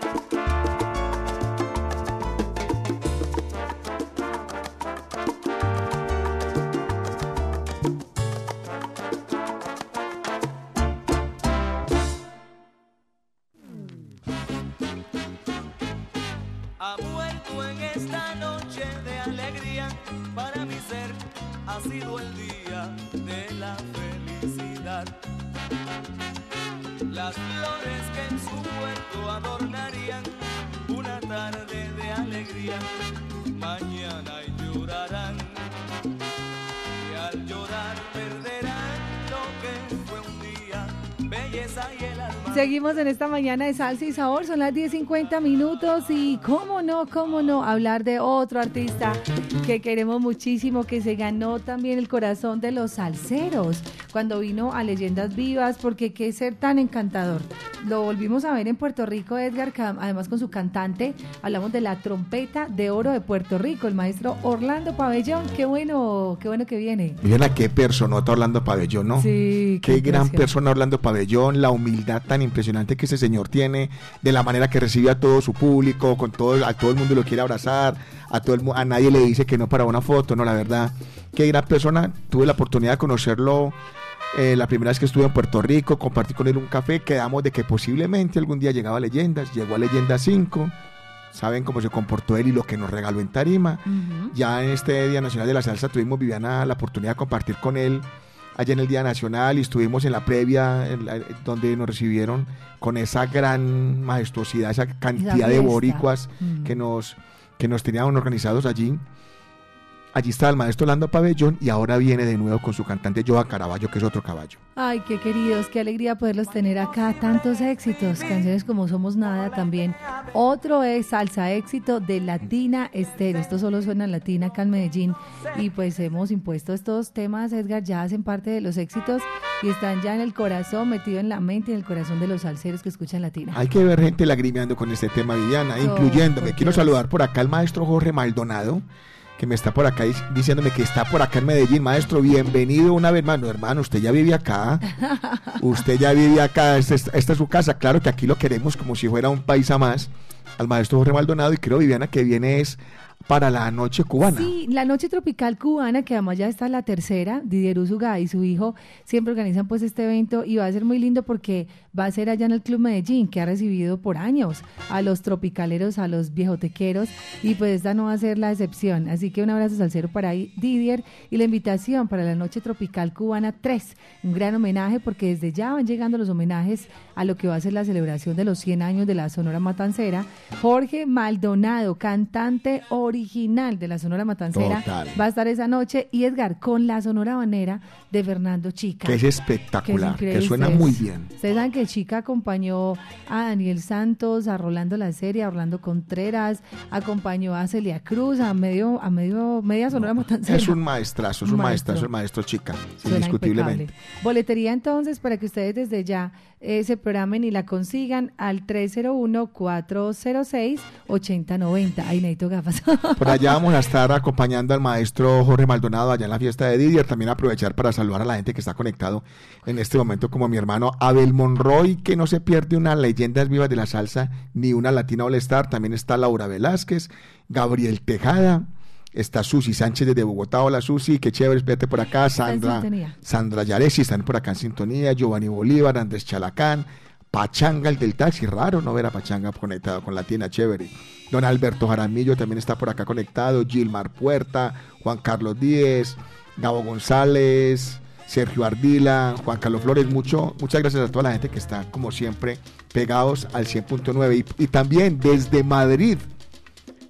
Seguimos en esta mañana de salsa y sabor, son las 10.50 minutos y cómo no, cómo no, hablar de otro artista que queremos muchísimo, que se ganó también el corazón de los salseros cuando vino a Leyendas Vivas, porque qué ser tan encantador. Lo volvimos a ver en Puerto Rico, Edgar, además con su cantante, hablamos de la trompeta de oro de Puerto Rico, el maestro Orlando Pabellón, qué bueno, qué bueno que viene. Miren a qué personota Orlando Pabellón, ¿no? Sí, qué, qué gran persona Orlando Pabellón, la humildad tan impresionante que ese señor tiene, de la manera que recibe a todo su público, con todo, a todo el mundo lo quiere abrazar, a todo el a nadie le dice que no para una foto, no, la verdad, qué gran persona, tuve la oportunidad de conocerlo eh, la primera vez que estuve en Puerto Rico, compartí con él un café, quedamos de que posiblemente algún día llegaba a Leyendas, llegó a Leyendas 5, saben cómo se comportó él y lo que nos regaló en Tarima. Ya en este Día Nacional de la Salsa tuvimos, Viviana, la oportunidad de compartir con él allá en el Día Nacional y estuvimos en la previa en la- donde nos recibieron con esa gran majestuosidad, esa cantidad de boricuas Mm. que nos que nos tenían organizados allí. Allí está el maestro Orlando Pabellón y ahora viene de nuevo con su cantante Joa Caraballo, que es otro caballo. Ay, qué queridos, qué alegría poderlos tener acá. Tantos éxitos, canciones como Somos Nada también. Otro es Salsa Éxito de Latina Estéreo. Esto solo suena en Latina acá en Medellín. Y pues hemos impuesto estos temas, Edgar, ya hacen parte de los éxitos y están ya en el corazón, metido en la mente y en el corazón de los salseros que escuchan Latina. Hay que ver gente lagrimeando con este tema, Viviana, Oh, incluyéndome. por Quiero saludar por acá al maestro Jorge Maldonado, que me está por acá dic- diciéndome que está por acá en Medellín. Maestro, bienvenido una vez más. No, hermano, usted ya vive acá. Usted ya vive acá. Esta es, esta es su casa. Claro que aquí lo queremos como si fuera un país a más. Al maestro Jorge Maldonado. Y creo, Viviana, que viene es para la noche cubana. Sí, la noche tropical cubana, que además ya está la tercera, Didier Usuga y su hijo siempre organizan pues este evento y va a ser muy lindo porque va a ser allá en el Club Medellín, que ha recibido por años a los tropicaleros, a los viejotequeros y pues esta no va a ser la excepción. Así que un abrazo salsero para ahí, Didier y la invitación para la noche tropical cubana 3, un gran homenaje porque desde ya van llegando los homenajes a lo que va a ser la celebración de los 100 años de la Sonora Matancera. Jorge Maldonado, cantante original de la Sonora Matancera, Total. va a estar esa noche y Edgar con la Sonora Banera de Fernando Chica. Que es espectacular, Que es suena muy bien. Ustedes saben que Chica acompañó a Daniel Santos, a Rolando La Serie, a Orlando Contreras, acompañó a Celia Cruz, a medio, a medio, media Sonora Matancera. Es un maestrazo, es un Maestro. maestrazo, el maestro chica, Suena indiscutiblemente. impecable. Boletería entonces para que ustedes desde ya se programen y la consigan al 301-406-8090. Ahí necesito gafas. Por allá vamos a estar acompañando al maestro Jorge Maldonado allá en la fiesta de Didier. También aprovechar para saludar a la gente que está conectado en este momento, como mi hermano Abel Monroy, que no se pierde una leyendas vivas de la salsa ni una latina all star. También está Laura Velázquez, Gabriel Tejada. Está Susi Sánchez desde Bogotá. Hola Susi, qué chévere verte por acá. Sandra. Sandra Yaresi están por acá en sintonía. Giovanni Bolívar, Andrés Chalacán, Pachanga, el del taxi. Raro no ver a Pachanga conectado con Latina, chévere. Don Alberto Jaramillo también está por acá conectado. Gilmar Puerta, Juan Carlos Díez, Gabo González, Sergio Ardila, Juan Carlos Flores. Mucho, muchas gracias a toda la gente que está, como siempre, pegados al 100.9. Y, y también desde Madrid,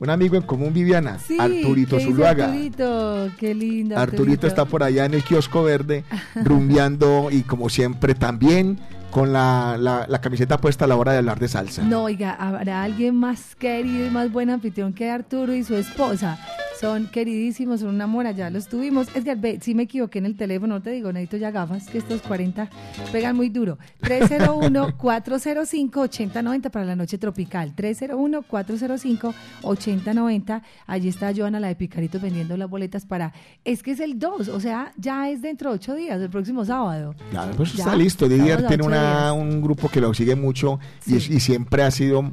un amigo en común, Viviana, Sí, Arturito ¿qué dice Zuluaga. Arturito, qué lindo. Arturito está por allá en el kiosco verde, rumbeando y como siempre también con la, la- la camiseta puesta a la hora de hablar de salsa. No, oiga, habrá alguien más querido y más buen anfitrión que Arturo y su esposa. Son queridísimos, son una mora, ya los tuvimos. Edgar, ve, si me equivoqué en el teléfono, no te digo, necesito ya gafas, que estos 40 pegan muy duro. 301-405-8090 para la noche tropical. 301-405-8090. Allí está Joana, la de Picaritos, vendiendo las boletas para... Es que es el 2, o sea, ya es dentro de 8 días, el próximo sábado. Claro, pues Ya, está listo. Didier tiene una, un grupo que lo sigue mucho y, es- y siempre ha sido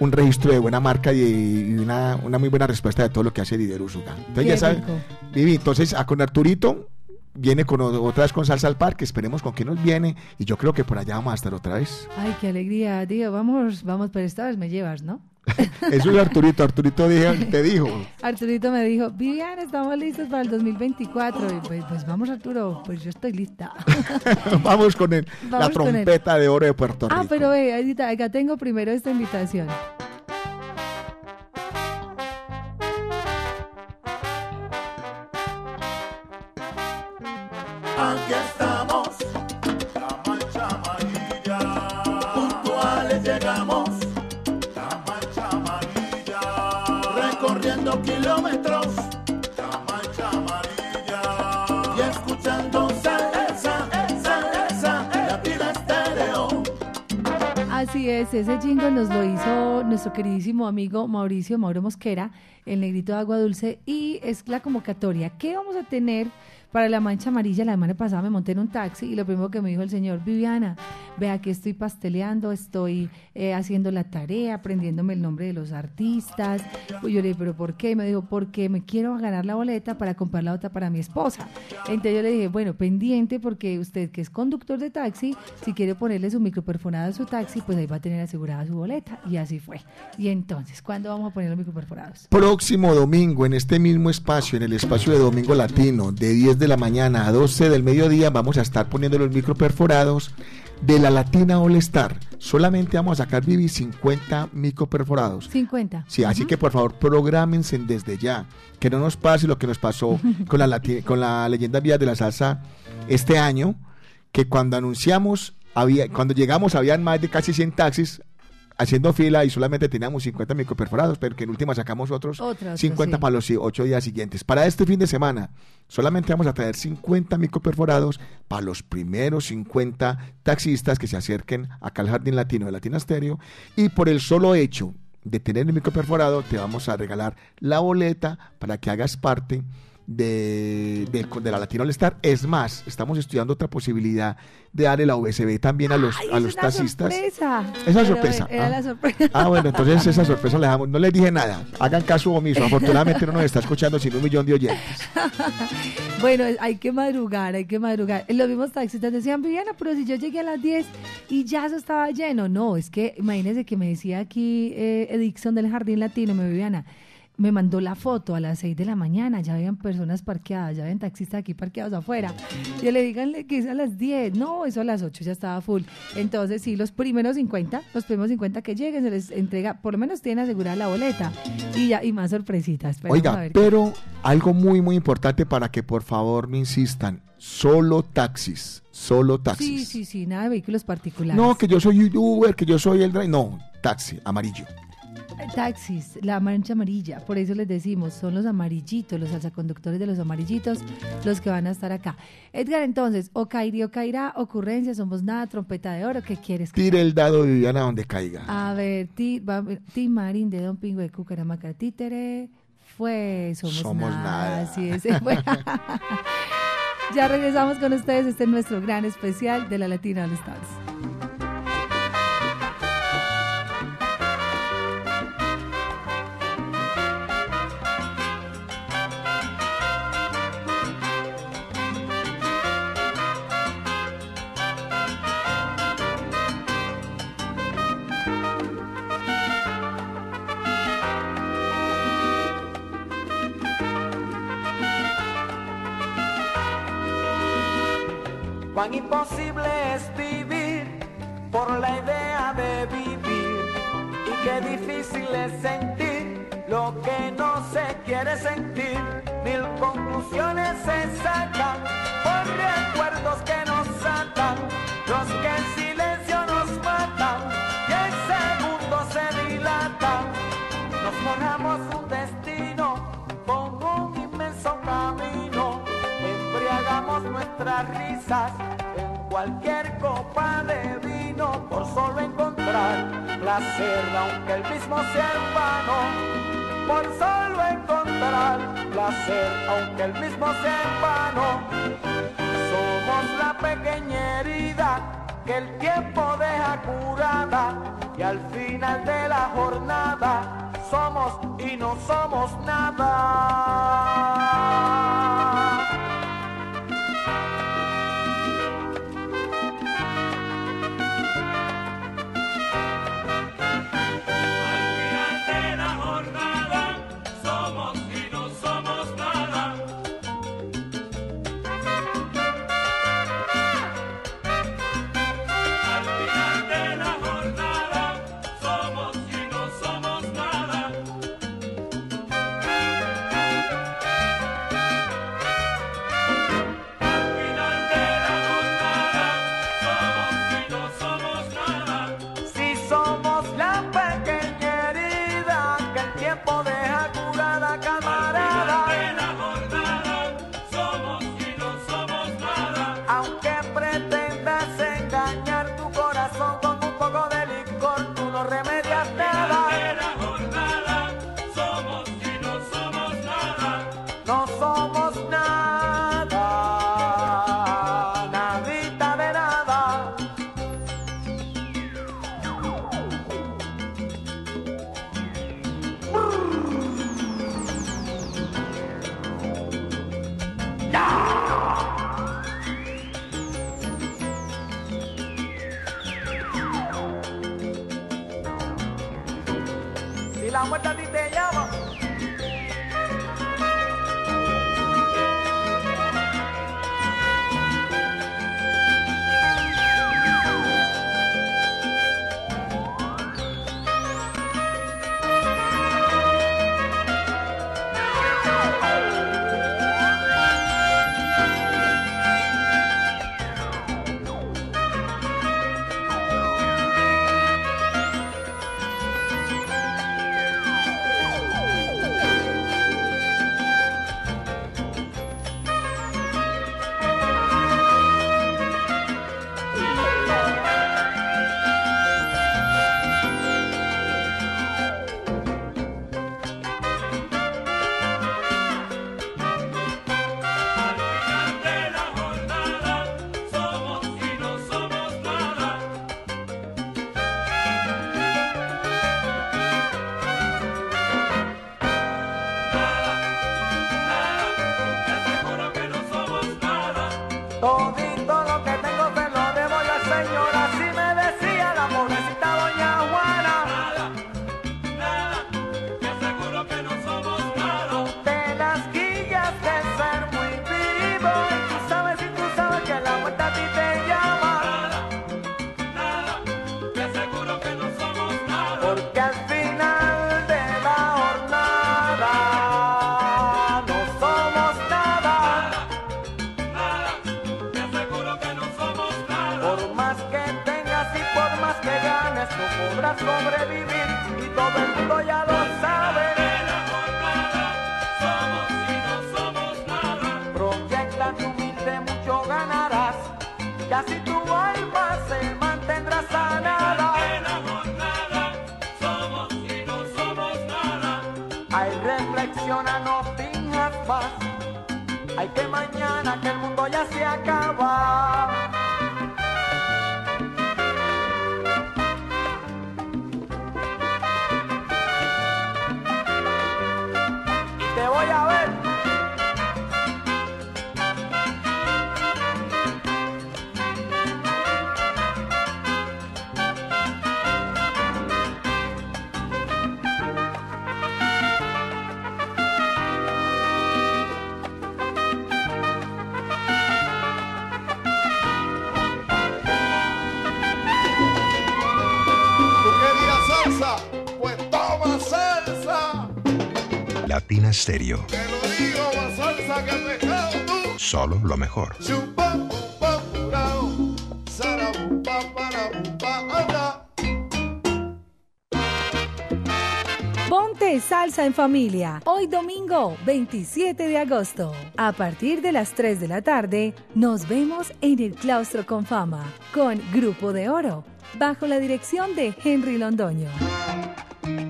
un registro de buena marca y, una, una muy buena respuesta de todo lo que hace Didier Usuga. Entonces Qué ya saben, rico. Vivi, entonces a con Arturito viene con otra vez con Salsa al Parque, esperemos con qué nos viene y yo creo que por allá vamos a estar otra vez. Ay, qué alegría, tío. Vamos, vamos, pero esta vez me llevas, ¿no? Eso es Arturito. Arturito dijo- te dijo. Arturito me dijo, Viviana, estamos listos para el 2024. Y pues, pues vamos, Arturo, pues yo estoy lista. Vamos con el- la él. trompeta de oro de Puerto Rico. ah, pero ve, acá tengo primero esta invitación. Ese jingle nos lo hizo nuestro queridísimo amigo Mauricio Mauro Mosquera, el negrito de agua dulce, y es la convocatoria. ¿Qué vamos a tener para la mancha amarilla? La semana pasada me monté en un taxi y lo primero que me dijo el señor, Viviana, vea que estoy pasteleando, estoy eh, haciendo la tarea, aprendiéndome el nombre de los artistas. Y yo le dije, ¿pero por qué? Me dijo, porque me quiero ganar la boleta para comprar la otra para mi esposa. Entonces yo le dije, bueno, pendiente porque usted que es conductor de taxi, si quiere ponerle su micro perforado a su taxi, pues ahí va a tener asegurada su boleta. Y así fue. Y entonces, ¿cuándo vamos a poner los micro perforados? Próximo domingo, en este mismo espacio, en el espacio de Domingo Latino, de 10 de la mañana a 12 del mediodía, vamos a estar poniendo los micro perforados de la Latina All Star. Solamente vamos a sacar, Vivi, 50 micro perforados. 50. Sí, así que por favor, prográmense desde ya. Que no nos pase lo que nos pasó con la, lati- con la leyenda vía de la salsa este año, que cuando anunciamos, había, cuando llegamos, habían más de casi 100 taxis haciendo fila y solamente teníamos 50 microperforados, pero que en última sacamos otros Otros, 50 sí. para los 8 días siguientes. Para este fin de semana, solamente vamos a traer 50 microperforados para los primeros 50 taxistas que se acerquen acá al Jardín Latino de Latina Stereo y por el solo hecho de tener el microperforado te vamos a regalar la boleta para que hagas parte de, de, de la Latino All Star. Es más, estamos estudiando otra posibilidad de darle la USB también a los, a los Una taxistas. sorpresa. Esa sorpresa. Era ah. la sorpresa. Ah, bueno, entonces esa sorpresa le damos. No les dije nada. Hagan caso omiso. Afortunadamente no nos está escuchando sin un millón de oyentes. Bueno, hay que madrugar, hay que madrugar. Los mismos taxistas decían, Viviana, pero si yo llegué a las 10 y ya eso estaba lleno. No, es que imagínense que me decía aquí eh, Edixon del Jardín Latino, me Viviana, me mandó la foto a las 6 de la mañana, ya habían personas parqueadas, ya habían taxistas aquí parqueados afuera. Yo le díganle que es a las 10, no, eso a las 8 ya estaba full. Entonces, sí, los primeros 50, los primeros 50 que lleguen se les entrega, por lo menos tienen asegurada la boleta y ya y más sorpresitas. A Oiga, ver qué- pero algo muy, muy importante para que por favor me insistan. Solo taxis. Solo Sí, taxis. sí, sí, nada de vehículos particulares. No, que yo soy Uber, que yo soy el drive. No, taxi, amarillo. Taxis, la mancha amarilla, por eso les decimos, son los amarillitos, los alzaconductores de los amarillitos, los que van a estar acá. Edgar, entonces, o caería o caerá, ocurrencia, somos nada, trompeta de oro, ¿qué quieres? Tire el dado Viviana donde caiga. A ver, ti, va, ti Marín de Don Pingüe de Cucaramaca, títere, fue, somos, Somos nada. nada. Así es. fue. ya regresamos con ustedes, este es nuestro gran especial de la Latina All Stars. Imposible es vivir por la idea de vivir y qué difícil es sentir lo que no se quiere sentir. Mil conclusiones se sacan por recuerdos que nuestras risas en cualquier copa de vino por solo encontrar placer, aunque el mismo sea en vano. Por solo encontrar placer, aunque el mismo sea en vano. Somos la pequeña herida que el tiempo deja curada y al final de la jornada somos y no somos nada. Solo lo mejor. Ponte salsa en familia. Hoy domingo 27 de agosto. A partir de las 3 de la tarde, nos vemos en el Claustro con Fama con Grupo de Oro, bajo la dirección de Henry Londoño.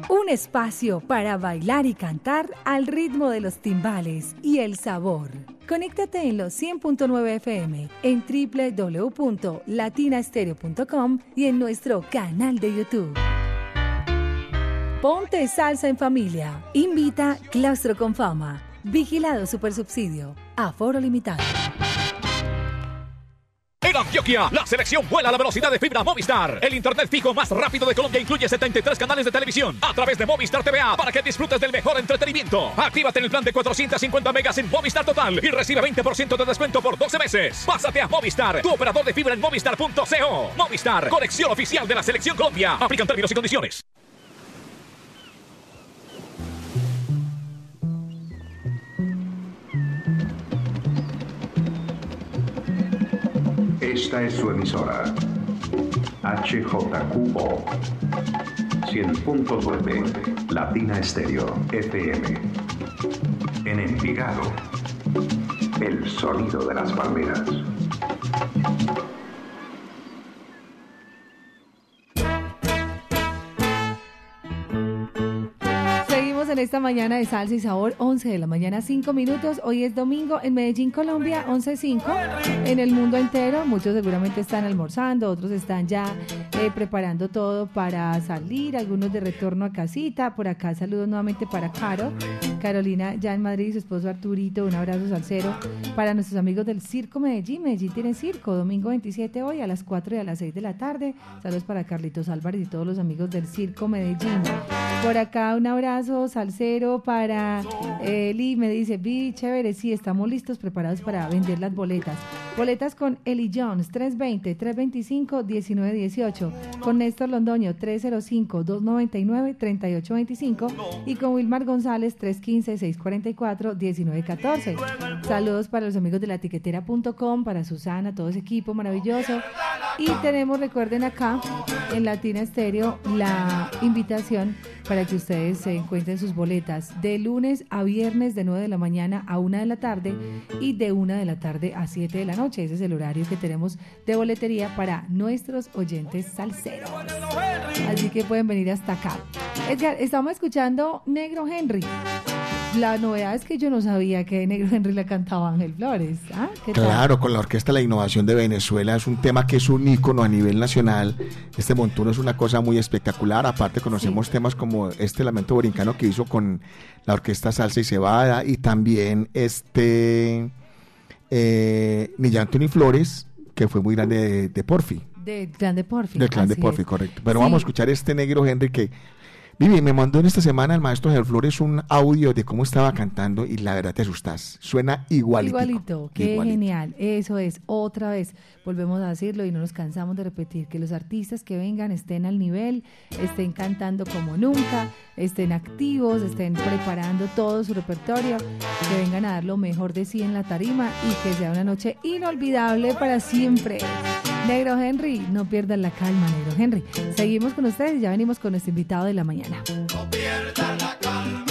Un espacio para bailar y cantar al ritmo de los timbales y el sabor. Conéctate en los 100.9 FM, en www.latinastereo.com y en nuestro canal de YouTube. Ponte salsa en familia. Invita Claustro con Fama. Vigilado Supersubsidio. Aforo limitado. Antioquia, la selección vuela a la velocidad de fibra Movistar. El internet fijo más rápido de Colombia incluye 73 canales de televisión a través de Movistar TVA para que disfrutes del mejor entretenimiento. Actívate en el plan de 450 megas en Movistar Total y recibe 20% de descuento por 12 meses. Pásate a Movistar, tu operador de fibra en movistar.co. Movistar, conexión oficial de la selección Colombia. Aplican términos y condiciones. Esta es su emisora. HJQO 100.9 Latina Estéreo FM. En Envigado. El sonido de las palmeras. En esta mañana de salsa y sabor, 11 de la mañana, 5 minutos. Hoy es domingo en Medellín, Colombia, 11.05. En el mundo entero, muchos seguramente están almorzando, otros están ya eh, preparando todo para salir, algunos de retorno a casita. Por acá saludos nuevamente para Caro, Carolina ya en Madrid, su esposo Arturito, un abrazo salsero. Para nuestros amigos del Circo Medellín, Medellín tiene circo, domingo 27 hoy a las 4 y a las 6 de la tarde. Saludos para Carlitos Álvarez y todos los amigos del Circo Medellín. Por acá un abrazo salsero para Eli, me dice, vi, chévere, sí, estamos listos, preparados para vender las boletas. Boletas con Eli Jones, 320-325-1918, con Néstor Londoño, 305-299-3825 y con Wilmar González, 315-644-1914. Saludos para los amigos de la etiquetera.com, para Susana, todo ese equipo maravilloso. Y tenemos, recuerden acá, en Latina Estéreo, la invitación para que ustedes se encuentren sus boletas de lunes a viernes de 9 de la mañana a 1 de la tarde y de 1 de la tarde a 7 de la noche. Ese es el horario que tenemos de boletería para nuestros oyentes salseros. Así que pueden venir hasta acá. Edgar, estamos escuchando Negro Henry. La novedad es que yo no sabía que Negro Henry la cantaba Ángel Flores. ¿Ah? ¿Qué tal? Claro, con la Orquesta La Innovación de Venezuela es un tema que es un ícono a nivel nacional. Este montuno es una cosa muy espectacular. Aparte conocemos temas como este Lamento Borincano que hizo con la Orquesta Salsa y Cebada y también este eh, Anthony Flores, que fue muy grande de, de Porfi. Del clan de Porfi. Del clan de Porfi, correcto. Pero Sí. vamos a escuchar este negro Henry que. Vivi, me mandó en esta semana el maestro Ger Flores un audio de cómo estaba cantando y la verdad te asustas. Suena igualito. Igualito, qué Igualito. genial. Eso es, otra vez, volvemos a decirlo y no nos cansamos de repetir, que los artistas que vengan estén al nivel, estén cantando como nunca, estén activos, estén preparando todo su repertorio, que vengan a dar lo mejor de sí en la tarima y que sea una noche inolvidable para siempre. Negro Henry, no pierdan la calma, Negro Henry. Seguimos con ustedes y ya venimos con nuestro invitado de la mañana. Estando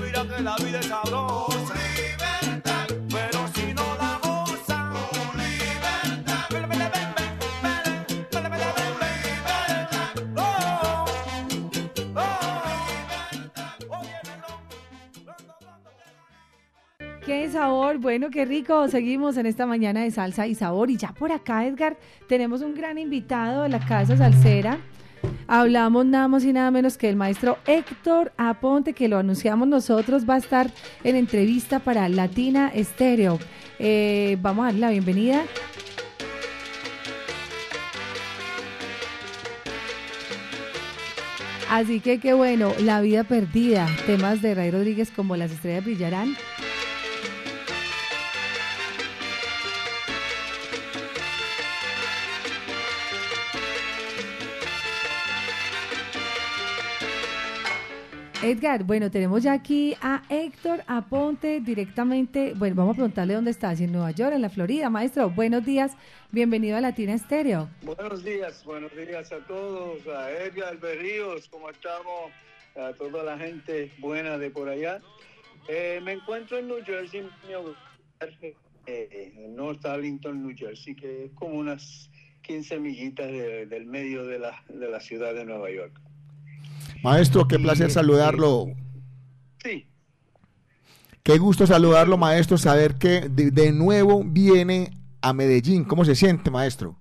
mira que la vida es sabrosa. Pero si no Qué sabor, bueno, qué rico. Seguimos en esta mañana de salsa y sabor. Y ya por acá, Edgar, tenemos un gran invitado de la Casa Salsera. Hablamos nada más y nada menos que el maestro Héctor Aponte, que lo anunciamos nosotros, va a estar en entrevista para Latina Estéreo. Eh, vamos a darle la bienvenida. Así que qué bueno, La vida perdida, temas de Ray Rodríguez como Las estrellas brillarán. Edgar, bueno, tenemos ya aquí a Héctor Aponte directamente. Bueno, vamos a preguntarle dónde está, si en Nueva York, en la Florida. Maestro, buenos días, bienvenido a Latina Estéreo. Buenos días, buenos días a todos, a Edgar Berríos, ¿cómo estamos? A toda la gente buena de por allá. Eh, me encuentro en New Jersey, hogar, eh, en North Arlington, New Jersey, que es como unas 15 millitas de- del medio de la, de la ciudad de Nueva York. Maestro, qué placer saludarlo. Sí, Qué gusto saludarlo, maestro, saber que de, de nuevo viene a Medellín. ¿Cómo se siente, maestro?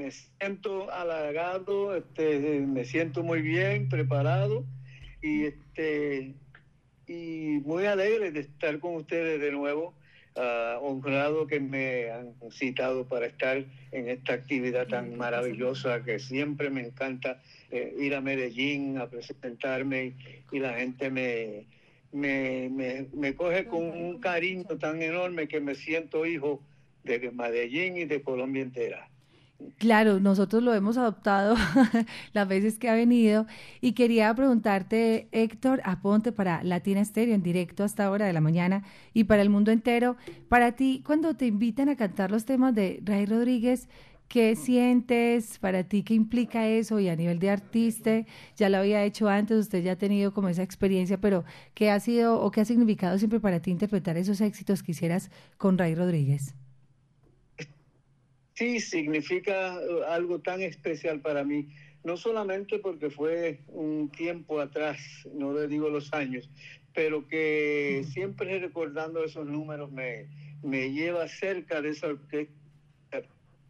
me siento halagado, este, me siento muy bien, preparado y este y muy alegre de estar con ustedes de nuevo, honrado que me han citado para estar en esta actividad tan maravillosa que siempre me encanta eh, ir a Medellín a presentarme y, y la gente me, me, me, me coge con un cariño tan enorme que me siento hijo de Medellín y de Colombia entera. Claro, nosotros lo hemos adoptado las veces que ha venido y quería preguntarte, Héctor Aponte, para Latina Estéreo en directo hasta ahora de la mañana y para el mundo entero, para ti, cuando te invitan a cantar los temas de Ray Rodríguez, ¿qué sientes? Para ti, ¿qué implica eso? Y a nivel de artista, ya lo había hecho antes, usted ya ha tenido como esa experiencia, pero ¿qué ha sido o qué ha significado siempre para ti interpretar esos éxitos que hicieras con Ray Rodríguez? Sí, significa eh, algo tan especial para mí, no solamente porque fue un tiempo atrás, no le digo los años, pero que siempre recordando esos números me, me lleva cerca de esa orquesta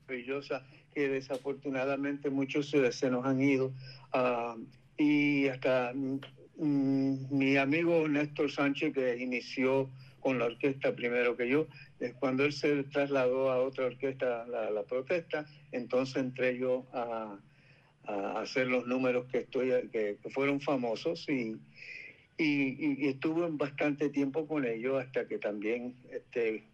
maravillosa que desafortunadamente muchos se, nos han ido. Ah, y hasta mm, mi amigo Néstor Sánchez, que inició con la orquesta primero que yo, cuando él se trasladó a otra orquesta, la, la protesta, entonces entré yo a, a hacer los números que, estoy, que, que fueron famosos y, y- y estuve bastante tiempo con ellos hasta que también este,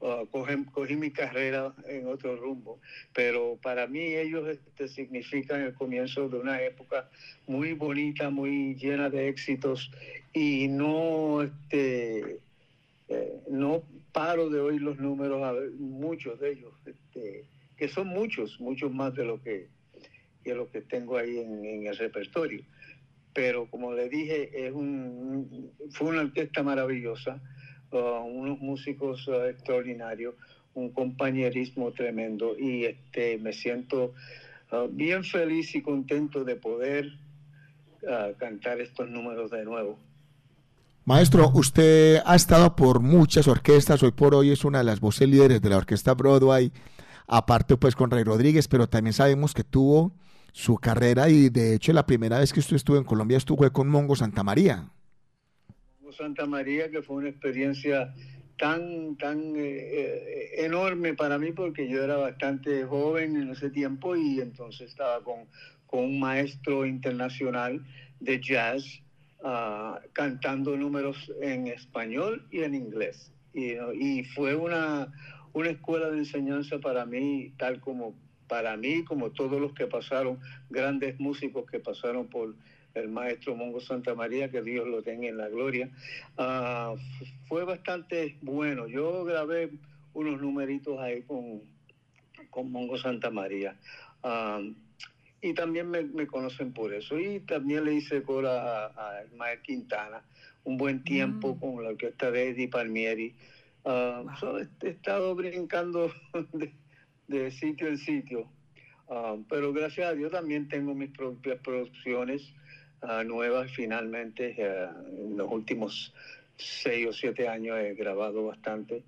uh, cogí, mi carrera en otro rumbo. Pero para mí ellos este, significan el comienzo de una época muy bonita, muy llena de éxitos y no, este, eh, no paro de oír los números, a muchos de ellos, este, que son muchos, muchos más de lo que, que lo que tengo ahí en, en el repertorio. Pero como le dije, es un, fue una orquesta maravillosa, uh, unos músicos uh, extraordinarios, un compañerismo tremendo y este, me siento uh, bien feliz y contento de poder uh, cantar estos números de nuevo. Maestro, usted ha estado por muchas orquestas, hoy por hoy es una de las voces líderes de la orquesta Broadway, aparte pues con Ray Rodríguez, pero también sabemos que tuvo su carrera y de hecho la primera vez que usted estuvo en Colombia estuvo con Mongo Santa María. Santa María, que fue una experiencia tan, tan eh, eh, enorme para mí porque yo era bastante joven en ese tiempo y entonces estaba con, con un maestro internacional de jazz ah, cantando números en español y en inglés. Y, y fue una, una escuela de enseñanza para mí, tal como para mí, como todos los que pasaron, grandes músicos que pasaron por el maestro Mongo Santa María, que Dios lo tenga en la gloria. Ah, fue bastante bueno. Yo grabé unos numeritos ahí con, con Mongo Santa María. Ah, y también me, me conocen por eso. Y también le hice cola a, a Quintana un buen tiempo con la orquesta de Eddie Palmieri. So, he, estado brincando de, de sitio en sitio. Pero gracias a Dios también tengo mis propias producciones ah, nuevas. Finalmente, ah, en los últimos seis o siete años he grabado bastante.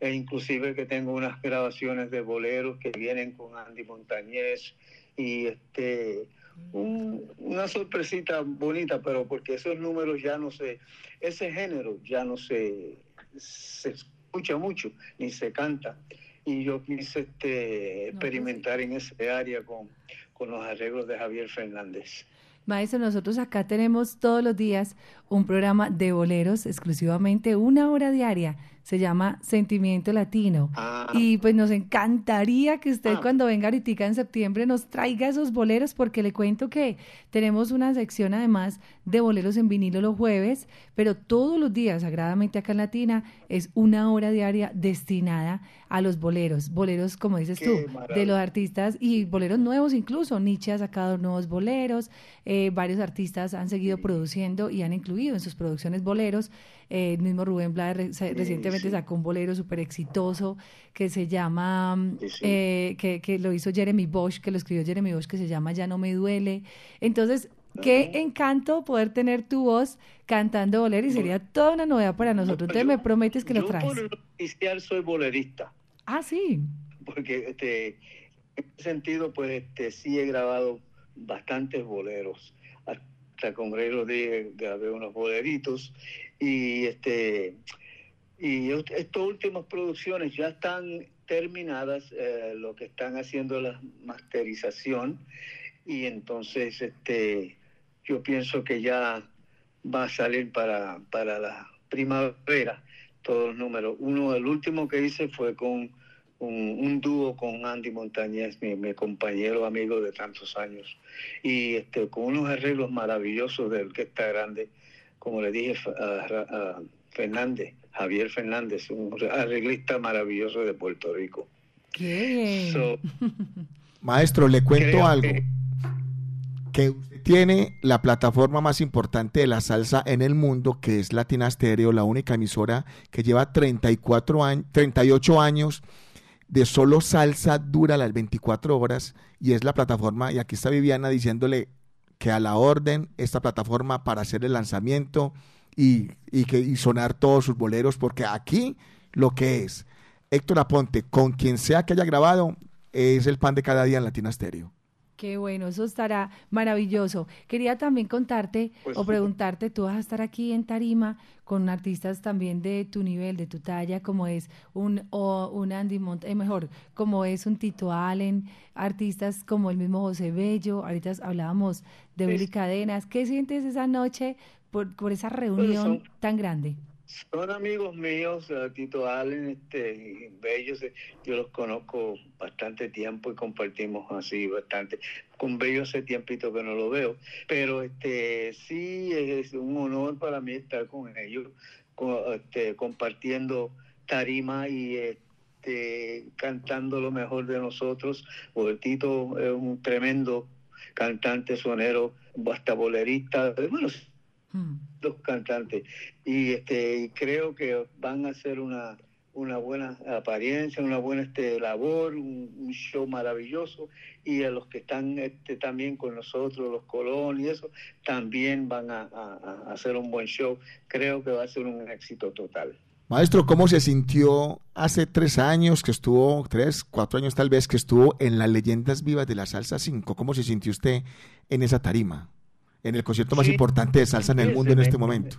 E inclusive que tengo unas grabaciones de boleros que vienen con Andy Montañez y este una sorpresita bonita, pero porque esos números ya no se, ese género ya no se, se escucha mucho, ni se canta. Y yo quise este, experimentar en ese área con, con los arreglos de Javier Fernández. Maestro, nosotros acá tenemos todos los días un programa de boleros, exclusivamente una hora diaria. Se llama Sentimiento Latino. Ah. Y pues nos encantaría que usted Ah. cuando venga ahorita en septiembre nos traiga esos boleros porque le cuento que tenemos una sección además de boleros en vinilo los jueves, pero todos los días, sagradamente acá en Latina, es una hora diaria destinada a los boleros. Boleros, como dices Qué tú, de los artistas y boleros nuevos incluso. Nietzsche ha sacado nuevos boleros, eh, varios artistas han seguido produciendo y han incluido en sus producciones boleros. Eh, el mismo Rubén Blades re- recientemente sacó un bolero súper exitoso que se llama, eh, que, que lo hizo Jeremy Bosch, que lo escribió Jeremy Bosch, que se llama Ya no me duele. Entonces, qué encanto poder tener tu voz cantando bolero y sería toda una novedad para nosotros. Entonces, me prometes que lo Yo traes. por lo inicial soy bolerista. Ah, sí. porque este, en ese sentido, pues este, sí he grabado bastantes boleros. Hasta con Grey Rodríguez grabé unos boleritos. Y este y est- estas últimas producciones ya están terminadas, eh, lo que están haciendo la masterización. Y entonces este yo pienso que ya va a salir para, para la primavera todos los números. Uno, el último que hice fue con un, un dúo con Andy Montañez, mi, mi compañero amigo de tantos años, y este, con unos arreglos maravillosos del que está grande, como le dije a, Fernández, Javier Fernández, un arreglista maravilloso de Puerto Rico. Qué bien. So, Maestro, le cuento algo. Que usted tiene la plataforma más importante de la salsa en el mundo, que es Latina Stereo, la única emisora que lleva 34 años, 38 años de solo salsa dura las 24 horas y es la plataforma, y aquí está Viviana diciéndole que a la orden esta plataforma para hacer el lanzamiento y, que, y sonar todos sus boleros, porque aquí lo que es Héctor Aponte, con quien sea que haya grabado, es el pan de cada día en Latina Stereo. Qué bueno, eso estará maravilloso. Quería también contarte Pues o preguntarte, tú vas a estar aquí en Tarima con artistas también de tu nivel, de tu talla, como es un, o un Andy Mont, eh, mejor, como es un Tito Allen, artistas como el mismo José Bello, ahorita hablábamos de Willy Cadenas. ¿Qué sientes esa noche por, por esa reunión son- tan grande? Son amigos míos, eh, Tito Allen, este, Bello, se- yo los conozco bastante tiempo y compartimos así bastante. Con Bello hace tiempito que no lo veo, pero este sí es un honor para mí estar con ellos, este, compartiendo tarima y este, cantando lo mejor de nosotros. Porque Tito es un tremendo cantante, sonero, hasta bolerista, bueno, los cantantes y este y creo que van a hacer una una buena apariencia, una buena este labor, un, un show maravilloso y a los que están este, también con nosotros, los Colón y eso, también van a, a- a hacer un buen show. Creo que va a ser un éxito total. Maestro, ¿cómo se sintió hace tres años que estuvo, tres, cuatro años tal vez, que estuvo en las leyendas vivas de la salsa 5? ¿Cómo se sintió usted en esa tarima? En el concierto más Sí. importante de salsa en el mundo en este momento.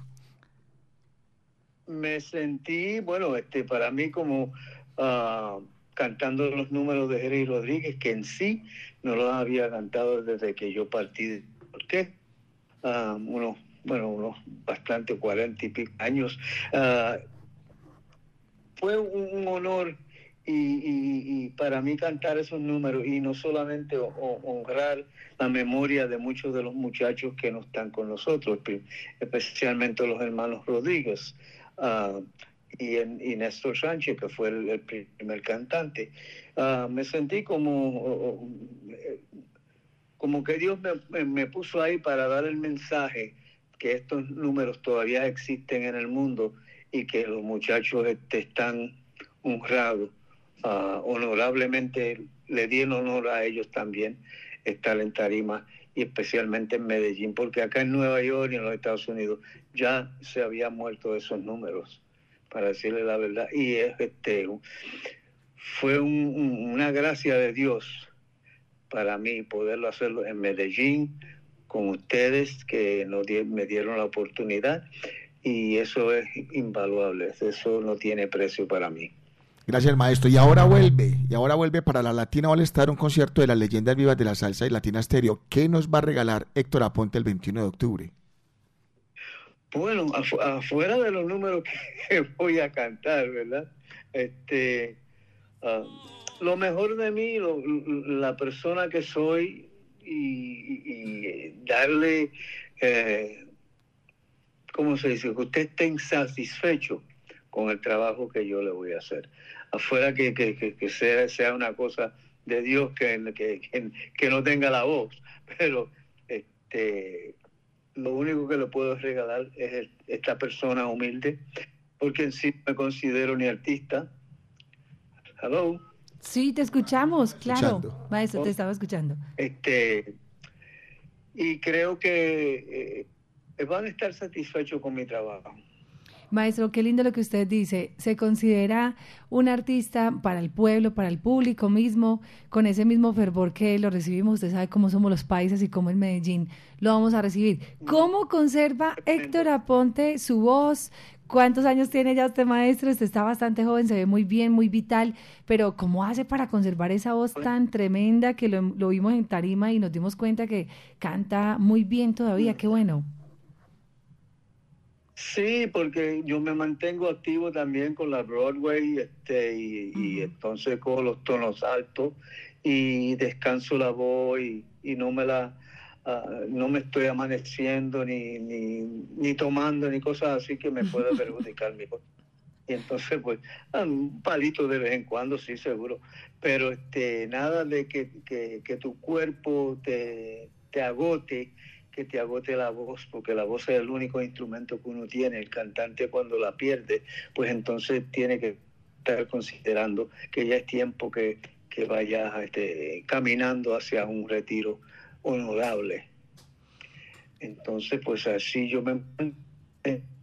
Me sentí, bueno, este para mí como ah, cantando los números de Jerry Rodríguez, que en sí no los había cantado desde que yo partí de qué Ah, unos, bueno, unos bastante cuarenta y pico años. Ah, fue un honor y, y- y para mí cantar esos números y no solamente ho- ho- honrar la memoria de muchos de los muchachos que no están con nosotros, especialmente los hermanos Rodríguez ah, y, y Néstor Sánchez, que fue el, primer cantante. Ah, me sentí como, eh, como que Dios me, me- me puso ahí para dar el mensaje que estos números todavía existen en el mundo y que los muchachos este, están honrados. Honorablemente le di el honor a ellos también estar en tarima y especialmente en Medellín, porque acá en Nueva York y en los Estados Unidos ya se habían muerto esos números, para decirle la verdad. Y es, este, fue un- una gracia de Dios para mí poderlo hacerlo en Medellín con ustedes que nos me dieron la oportunidad y eso es invaluable, eso no tiene precio para mí. Gracias, maestro. Y ahora vuelve, y ahora vuelve para la Latina All Star un concierto de las leyendas vivas de la salsa y Latina Stereo. ¿Qué nos va a regalar Héctor Aponte el 21 de octubre? Bueno, afuera de los números que voy a cantar, ¿verdad? Este, ah, lo mejor de mí, la persona que soy y, darle, eh, ¿cómo se dice? Que usted esté insatisfecho con el trabajo que yo le voy a hacer. Afuera que, que, sea, sea una cosa de Dios que, que, que, no tenga la voz, pero este, lo único que le puedo regalar es esta persona humilde, porque en sí me considero ni artista. Hello. Sí, te escuchamos, claro. Maestro, te estaba escuchando. Este, y creo que eh, van a estar satisfechos con mi trabajo. Maestro, qué lindo lo que usted dice. Se considera un artista para el pueblo, para el público mismo, con ese mismo fervor que lo recibimos. Usted sabe cómo somos los países y cómo en Medellín lo vamos a recibir. ¿Cómo conserva Héctor Aponte su voz? ¿Cuántos años tiene ya este maestro? Usted está bastante joven, se ve muy bien, muy vital, pero ¿cómo hace para conservar esa voz tan tremenda que lo, lo vimos en Tarima y nos dimos cuenta que canta muy bien todavía? Qué bueno. Sí, porque yo me mantengo activo también con la Broadway este, y, entonces con los tonos altos y descanso la voz y, no me la ah, no me estoy amaneciendo ni, ni, ni, tomando ni cosas así que me puede perjudicar mi voz. Y entonces pues ah, un palito de vez en cuando sí seguro, pero este nada de que, que, que tu cuerpo te, te agote que te agote la voz, porque la voz es el único instrumento que uno tiene. El cantante cuando la pierde, pues entonces tiene que estar considerando que ya es tiempo que, que vaya este, caminando hacia un retiro honorable. Entonces, pues así yo me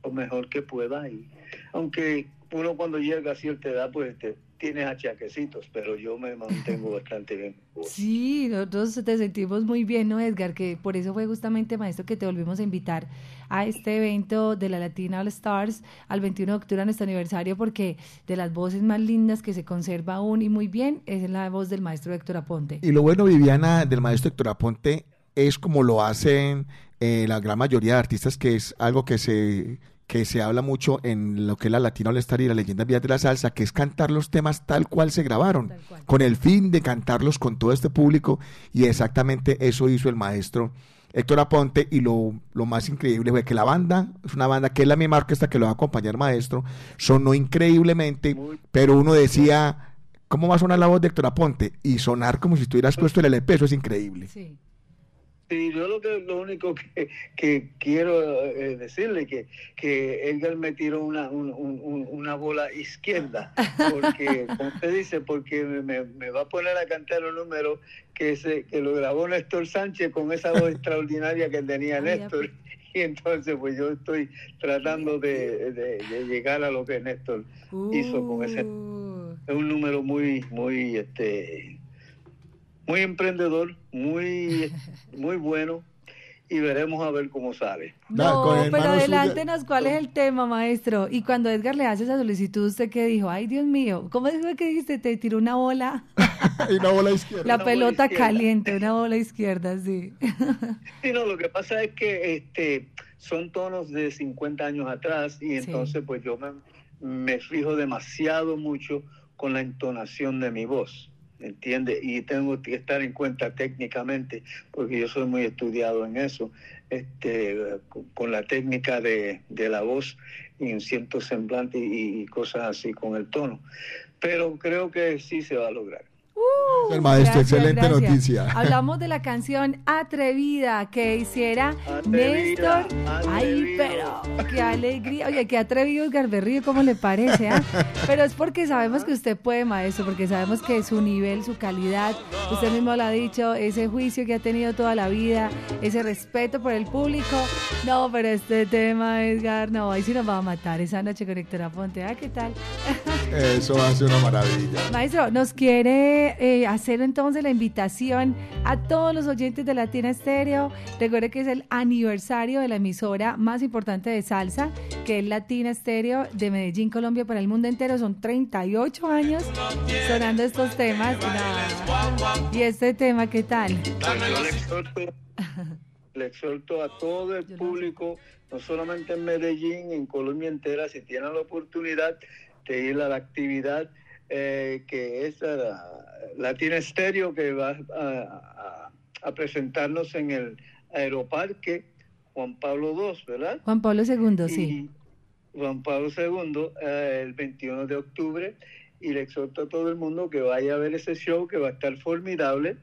lo mejor que pueda y aunque uno cuando llega a cierta edad, pues este, tienes achaquecitos, pero yo me mantengo bastante bien. Sí, nosotros te sentimos muy bien, ¿no, Edgar? Que por eso fue justamente, maestro, que te volvimos a invitar a este evento de la Latina All Stars al 21 de octubre, a nuestro aniversario, porque de las voces más lindas que se conserva aún y muy bien es la voz del maestro Héctor Aponte. Y lo bueno, Viviana, del maestro Héctor Aponte es como lo hacen eh, la gran mayoría de artistas, que es algo que se que se habla mucho en lo que es la Latino All Star y la leyenda Vías de la Salsa, que es cantar los temas tal cual se grabaron, con el fin de cantarlos con todo este público, y exactamente eso hizo el maestro Héctor Aponte, y lo, lo más increíble fue que la banda, es una banda que es la misma orquesta que lo va a acompañar maestro, sonó increíblemente, pero uno decía, ¿cómo va a sonar la voz de Héctor Aponte? Y sonar como si estuvieras puesto el LP, eso es increíble. Sí. Sí, yo lo que lo único que, quiero eh, decirle que que Edgar me tiró una, una bola izquierda, porque como usted dice, porque me, va a poner a cantar un número que se, que lo grabó Néstor Sánchez con esa voz extraordinaria que tenía Néstor. Y entonces pues yo estoy tratando de, llegar a lo que Néstor hizo con ese uh. es un número muy muy este muy emprendedor, muy, muy bueno y veremos a ver cómo sale. No, pero adelántenos cuál es el tema, maestro. Y cuando Edgar le hace esa solicitud, ¿usted qué dijo? Ay, Dios mío, ¿cómo dijo que dijiste? Te tiró una bola. una bola izquierda. La pelota caliente, una bola izquierda, sí. sí, no, lo que pasa es que este son tonos de 50 años atrás y entonces pues yo me, me fijo demasiado mucho con la entonación de mi voz. ¿Entiende? Y tengo que estar en cuenta técnicamente, porque yo soy muy estudiado en eso, este, con, la técnica de, la voz y en cierto semblante y cosas así con el tono. Pero creo que sí se va a lograr. Uh, el maestro, excelente noticia. Hablamos de la canción Atrevida que hiciera Néstor. Ay, pero qué alegría. Oye, qué atrevido Edgar Berrío, ¿cómo le parece? Ah? Pero es porque sabemos que usted puede, maestro, porque sabemos que su nivel, su calidad, usted mismo lo ha dicho, ese juicio que ha tenido toda la vida, ese respeto por el público. No, pero este tema, Edgar, no, ahí sí nos va a matar esa noche con Héctor Aponte. Ah, ¿qué tal? Eso hace una maravilla. Maestro, nos quiere eh, hacer entonces la invitación a todos los oyentes de Latina Estéreo. Recuerde que es el aniversario de la emisora más importante de salsa, que es Latina Estéreo de Medellín, Colombia, para el mundo entero. Son 38 años sonando estos temas. No. Y este tema, ¿qué tal? Yo le exhorto, le exhorto a todo el público, no solamente en Medellín, en Colombia entera, si tienen la oportunidad de ir a la actividad eh, que es la Latina Estéreo, que va a, a- a presentarnos en el Aeroparque Juan Pablo II, ¿verdad? Juan Pablo II, sí. Juan Pablo II eh, el 21 de octubre y le exhorto a todo el mundo que vaya a ver ese show que va a estar formidable.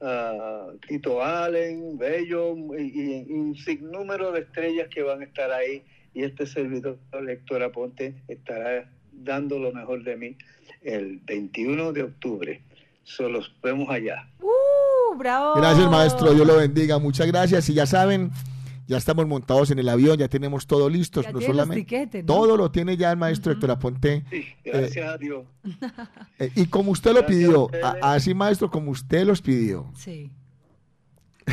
Ah, Tito Allen, Bello y, y un sinnúmero de estrellas que van a estar ahí y este servidor, Héctor Aponte, estará dando lo mejor de mí el 21 de octubre. Solo vemos allá. ¡Uh, bravo! Gracias, maestro. Dios lo bendiga. Muchas gracias. Y ya saben, ya estamos montados en el avión, ya tenemos todo listo. Ya no los solamente tiquetes, ¿no? todo lo tiene ya el maestro Héctor Aponte. Gracias a Dios. Eh, y como usted lo Gracias pidió, a- así maestro, como usted los pidió. Sí.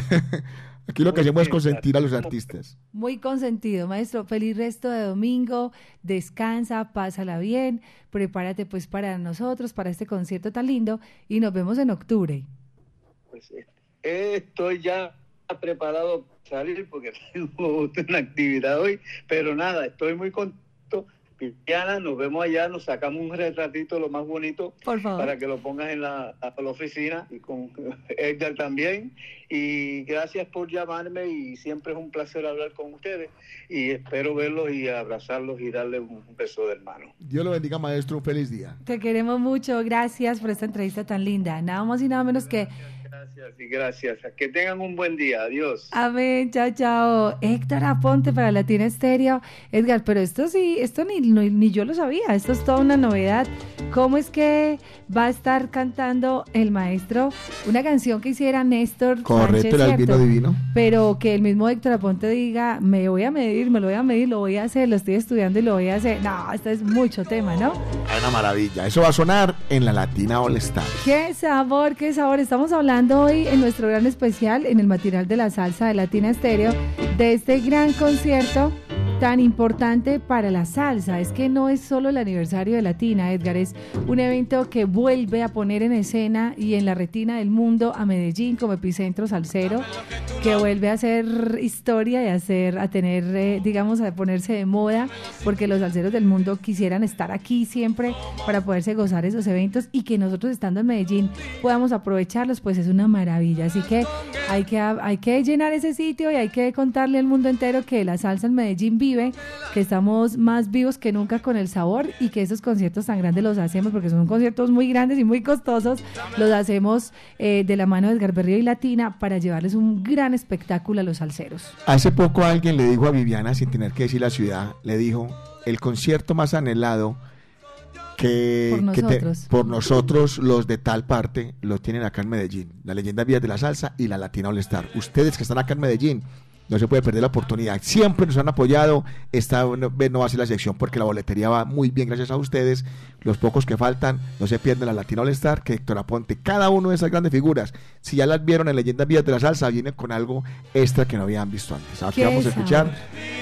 Aquí lo que Muy hacemos es consentir a los artistas. Muy consentido, maestro. Feliz resto de domingo. Descansa, pásala bien. Prepárate pues para nosotros, para este concierto tan lindo. Y nos vemos en octubre. Pues eh, estoy ya preparado para salir porque tengo una actividad hoy, pero nada, estoy muy contento. Viviana, nos vemos allá, nos sacamos un retratito lo más bonito Por favor. para que lo pongas en la, oficina y con Edgar también. Y gracias por llamarme y siempre es un placer hablar con ustedes y espero verlos y abrazarlos y darles un beso de hermano. Dios lo bendiga, maestro. Un feliz día. Te queremos mucho. Gracias por esta entrevista tan linda. Nada más y nada menos que Gracias y gracias. Que tengan un buen día. Adiós. Amén, chao, chao. Héctor Aponte para Latina Estéreo. Edgar, pero esto sí, esto ni, ni yo lo sabía, esto es toda una novedad. ¿Cómo es que va a estar cantando el maestro una canción que hiciera Néstor Correcto, Sánchez, el albino divino. Pero que el mismo Héctor Aponte diga, me voy a medir, me lo voy a medir, lo voy a hacer, lo estoy estudiando y lo voy a hacer. No, esto es mucho tema, ¿no? Es una maravilla. Eso va a sonar en la Latina All Star. Qué sabor, qué sabor. Estamos hablando hoy en nuestro gran especial, en el material de la salsa de Latina Estéreo, de este gran concierto tan importante para la salsa. Es que no es solo el aniversario de Latina, Edgar, es un evento que vuelve a poner en escena y en la retina del mundo a Medellín como epicentro salsero, que vuelve a hacer historia y a, hacer, a tener, eh, digamos, a ponerse de moda, porque los salseros del mundo quisieran estar aquí siempre para poderse gozar esos eventos y que nosotros estando en Medellín podamos aprovecharlos, pues es una maravilla. Así que hay que, hay que llenar ese sitio y hay que contarle al mundo entero que la salsa en Medellín vive, que estamos más vivos que nunca con el sabor y que esos conciertos tan grandes los hacemos, porque son conciertos muy grandes y muy costosos, los hacemos eh, de la mano de Edgar Berrío y Latina para llevarles un gran espectáculo a los salseros. Hace poco alguien le dijo a Viviana, sin tener que decir la ciudad, le dijo, el concierto más anhelado que Por que te- nosotros. por nosotros, los de tal parte, lo tienen acá en Medellín. La leyenda Vías de la Salsa y la Latina All Star. Ustedes que están acá en Medellín, no se puede perder la oportunidad. Siempre nos han apoyado. Esta no, no va a ser la sección porque la boletería va muy bien gracias a ustedes. Los pocos que faltan, no se pierden la Latina All Star, que Héctor Aponte, cada uno de esas grandes figuras, si ya las vieron en Leyendas Vías de la Salsa, vienen con algo extra que no habían visto antes. Aquí vamos a escuchar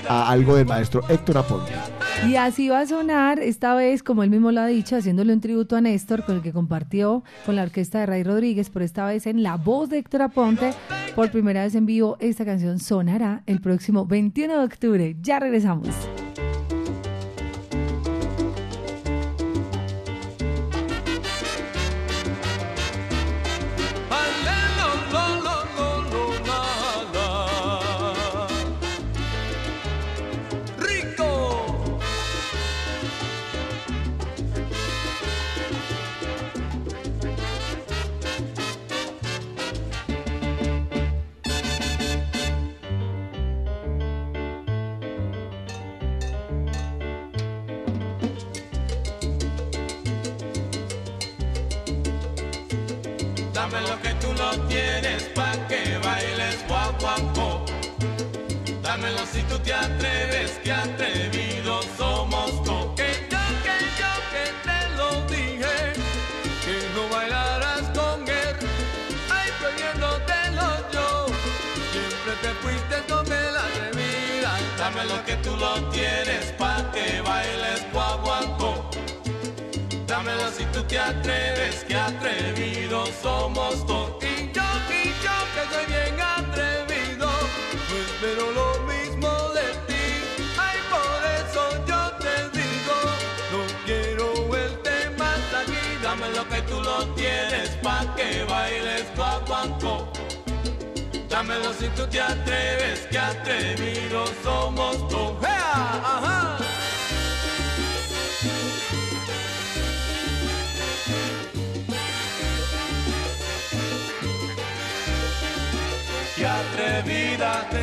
a algo del maestro Héctor Aponte. Y así va a sonar, esta vez, como él mismo lo ha dicho, haciéndole un tributo a Néstor, con el que compartió con la orquesta de Ray Rodríguez, pero esta vez en la voz de Héctor Aponte, por primera vez en vivo, esta canción el próximo 21 de octubre. Ya regresamos. tienes pa' que bailes guaguancó. Dámelo si tú te atreves, que atrevidos somos co. Que yo, que yo, que te lo dije, que no bailarás con él. Ay, prohibiéndotelo yo, siempre te fuiste con el atrevida. Dámelo que tú lo tienes pa' que bailes guaguancó. Dámelo si tú te atreves, que atrevidos somos todos. Pero si tú te atreves, que atrevidos somos tú. ¡Ajá! ¡Qué atrevida!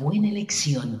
buena elección.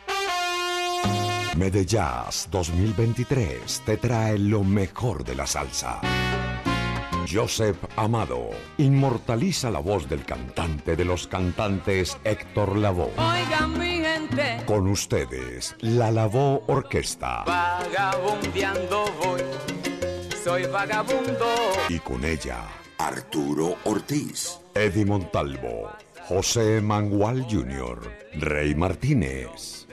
Mede Jazz 2023 te trae lo mejor de la salsa. Joseph Amado inmortaliza la voz del cantante de los cantantes Héctor Lavoe. Oigan mi gente. Con ustedes, la Lavoe Orquesta. Vagabundeando voy, soy vagabundo. Y con ella, Arturo Ortiz. Eddie Montalvo, José Mangual Jr., Rey Martínez.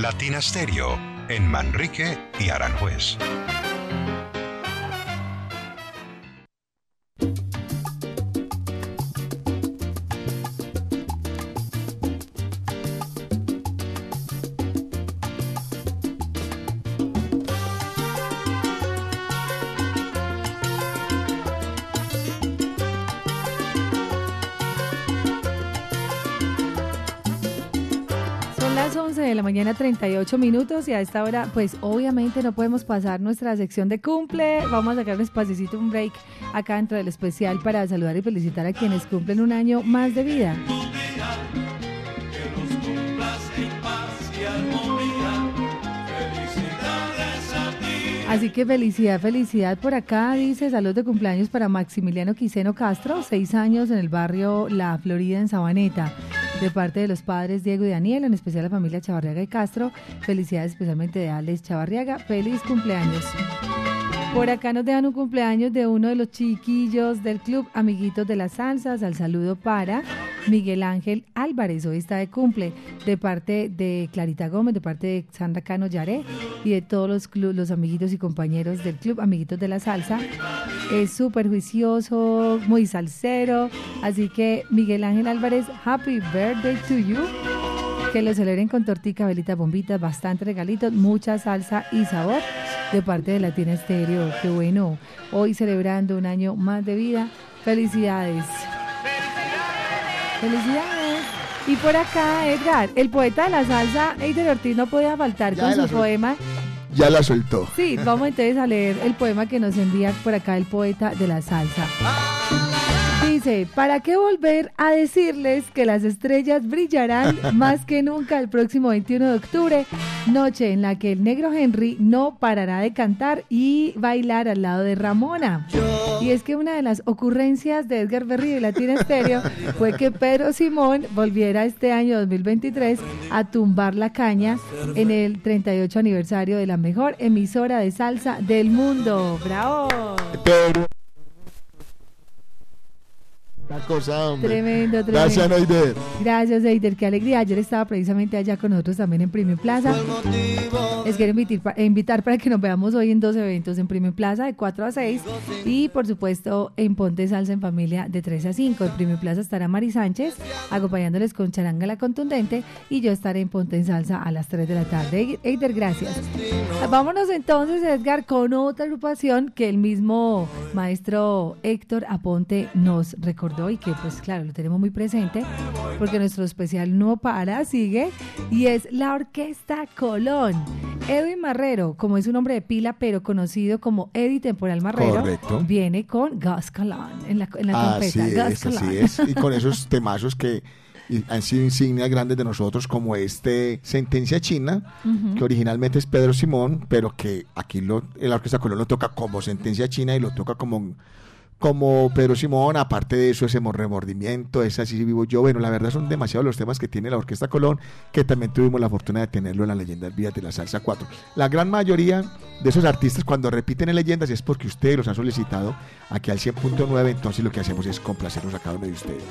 Latina Stereo en Manrique y Aranjuez. Mañana, 38 minutos, y a esta hora, pues obviamente no podemos pasar nuestra sección de cumple. Vamos a sacar un espacito, un break acá dentro del especial para saludar y felicitar a quienes cumplen un año más de vida. Así que felicidad, felicidad por acá, dice salud de cumpleaños para Maximiliano Quiseno Castro, seis años en el barrio La Florida en Sabaneta, de parte de los padres Diego y Daniel, en especial la familia Chavarriaga y Castro. Felicidades especialmente de Alex Chavarriaga, feliz cumpleaños. Por acá nos dejan un cumpleaños de uno de los chiquillos del club Amiguitos de las Salsas. Al saludo para Miguel Ángel Álvarez. Hoy está de cumple de parte de Clarita Gómez, de parte de Sandra Cano Yaré y de todos los, clu- los amiguitos y compañeros del club Amiguitos de la Salsa. Es súper juicioso, muy salsero. Así que Miguel Ángel Álvarez, happy birthday to you. Que lo celebren con tortica, velitas, bombitas, bastante regalitos, mucha salsa y sabor de parte de Latina Estéreo. Qué bueno. Hoy celebrando un año más de vida. Felicidades. Felicidades. Y por acá, Edgar, el poeta de la salsa, Eider Ortiz, no podía faltar Ya con su poema. Ya la soltó. Sí, vamos entonces a leer el poema que nos envía por acá el poeta de la salsa. Dice, ¿para qué volver a decirles que las estrellas brillarán más que nunca el próximo 21 de octubre? Noche en la que el negro Henry no parará de cantar y bailar al lado de Ramona. Y es que una de las ocurrencias de Edgar Berry de Latina Estéreo fue que Pedro Simón volviera este año 2023 a tumbar la caña en el 38 aniversario de la mejor emisora de salsa del mundo. ¡Bravo! Pero. La cosa, hombre. Tremendo, tremendo. Gracias, Noider. Gracias, Eider. Qué alegría. Ayer estaba precisamente allá con nosotros también en Premium Plaza. Les quiero invitar para que nos veamos hoy en dos eventos en Premium Plaza de 4 a 6 y, por supuesto, en Ponte Salsa en Familia de 3 a 5. En Premium Plaza estará Mari Sánchez acompañándoles con Charanga la Contundente y yo estaré en Ponte en Salsa a las 3 de la tarde. Eider, gracias. Vámonos entonces, Edgar, con otra agrupación que el mismo maestro Héctor Aponte nos recordó y que, pues claro, lo tenemos muy presente porque nuestro especial no para, sigue, y es la Orquesta Colón. Edwin Marrero, como es un nombre de pila, pero conocido como Eddie Temporal Marrero, Correcto. viene con Gus Colón en la, en la Así trompeta. Gus es, así es. Y con esos temazos que han sido insignias grandes de nosotros, como este Sentencia China, que originalmente es Pedro Simón, pero que aquí lo, la Orquesta Colón lo toca como Sentencia China y lo toca como, como Pedro Simón. Aparte de eso, ese mo- remordimiento, es así vivo yo. Bueno, la verdad son demasiados los temas que tiene la Orquesta Colón, que también tuvimos la fortuna de tenerlo en las leyendas vías de la Salsa 4. La gran mayoría de esos artistas, cuando repiten en leyendas, es porque ustedes los han solicitado aquí al 100.9. Entonces, lo que hacemos es complacernos a cada uno de ustedes.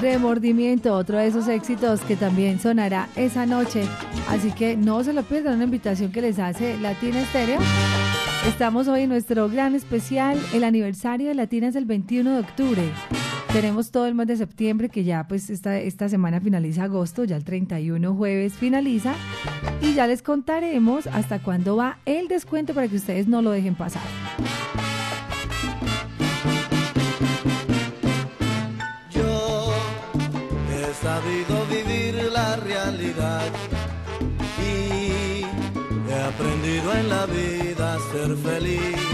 Remordimiento, otro de esos éxitos que también sonará esa noche. Así que no se lo pierdan, una invitación que les hace Latina Estéreo. Estamos hoy en nuestro gran especial, el aniversario de Latinas del 21 de octubre. Tenemos todo el mes de septiembre, que ya pues esta, esta semana finaliza agosto, ya el 31 jueves finaliza. Y ya les contaremos hasta cuándo va el descuento para que ustedes no lo dejen pasar. Yo he sabido vivir la realidad y he aprendido en la vida ser feliz.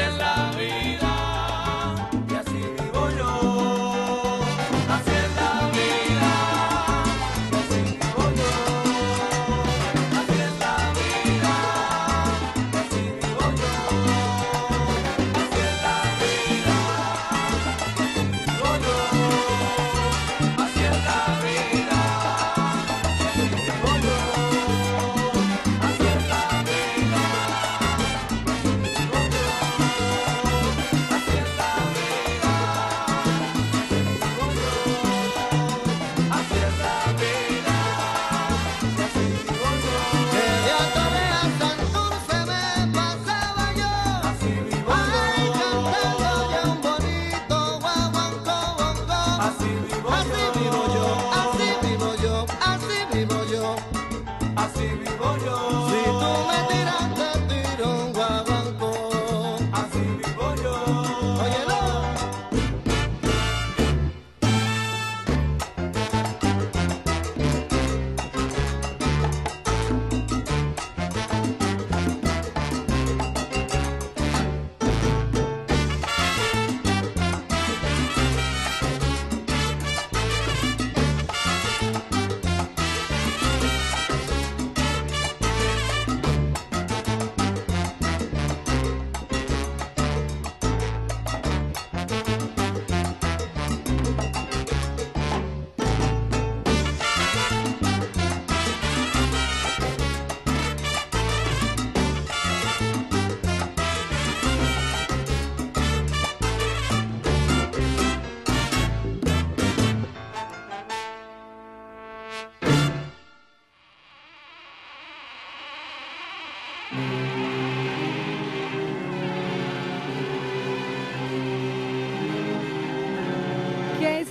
en la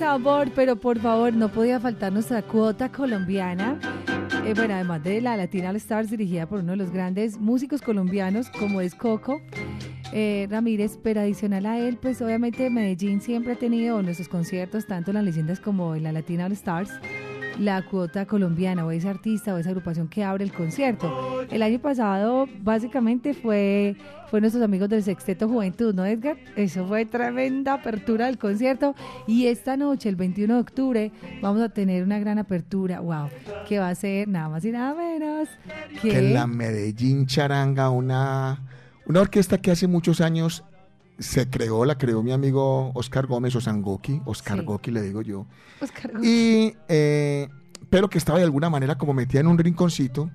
sabor, pero por favor, no podía faltar nuestra cuota colombiana. Eh, bueno, además de la Latina All Stars, dirigida por uno de los grandes músicos colombianos, como es Coco eh, Ramírez, pero adicional a él, pues obviamente Medellín siempre ha tenido nuestros conciertos, tanto en las leyendas como en la Latina All Stars, la cuota colombiana o ese artista o esa agrupación que abre el concierto. El año pasado básicamente fue, fue nuestros amigos del Sexteto Juventud, ¿no Edgar? Eso fue tremenda apertura del concierto y esta noche, el 21 de octubre, vamos a tener una gran apertura, wow, que va a ser nada más y nada menos que... que la Medellín Charanga, una, una orquesta que hace muchos años se creó, la creó mi amigo Oscar Gómez o Sangoki, Oscar Sí. Goki le digo yo. Oscar Y, eh, pero que estaba de alguna manera como metida en un rinconcito.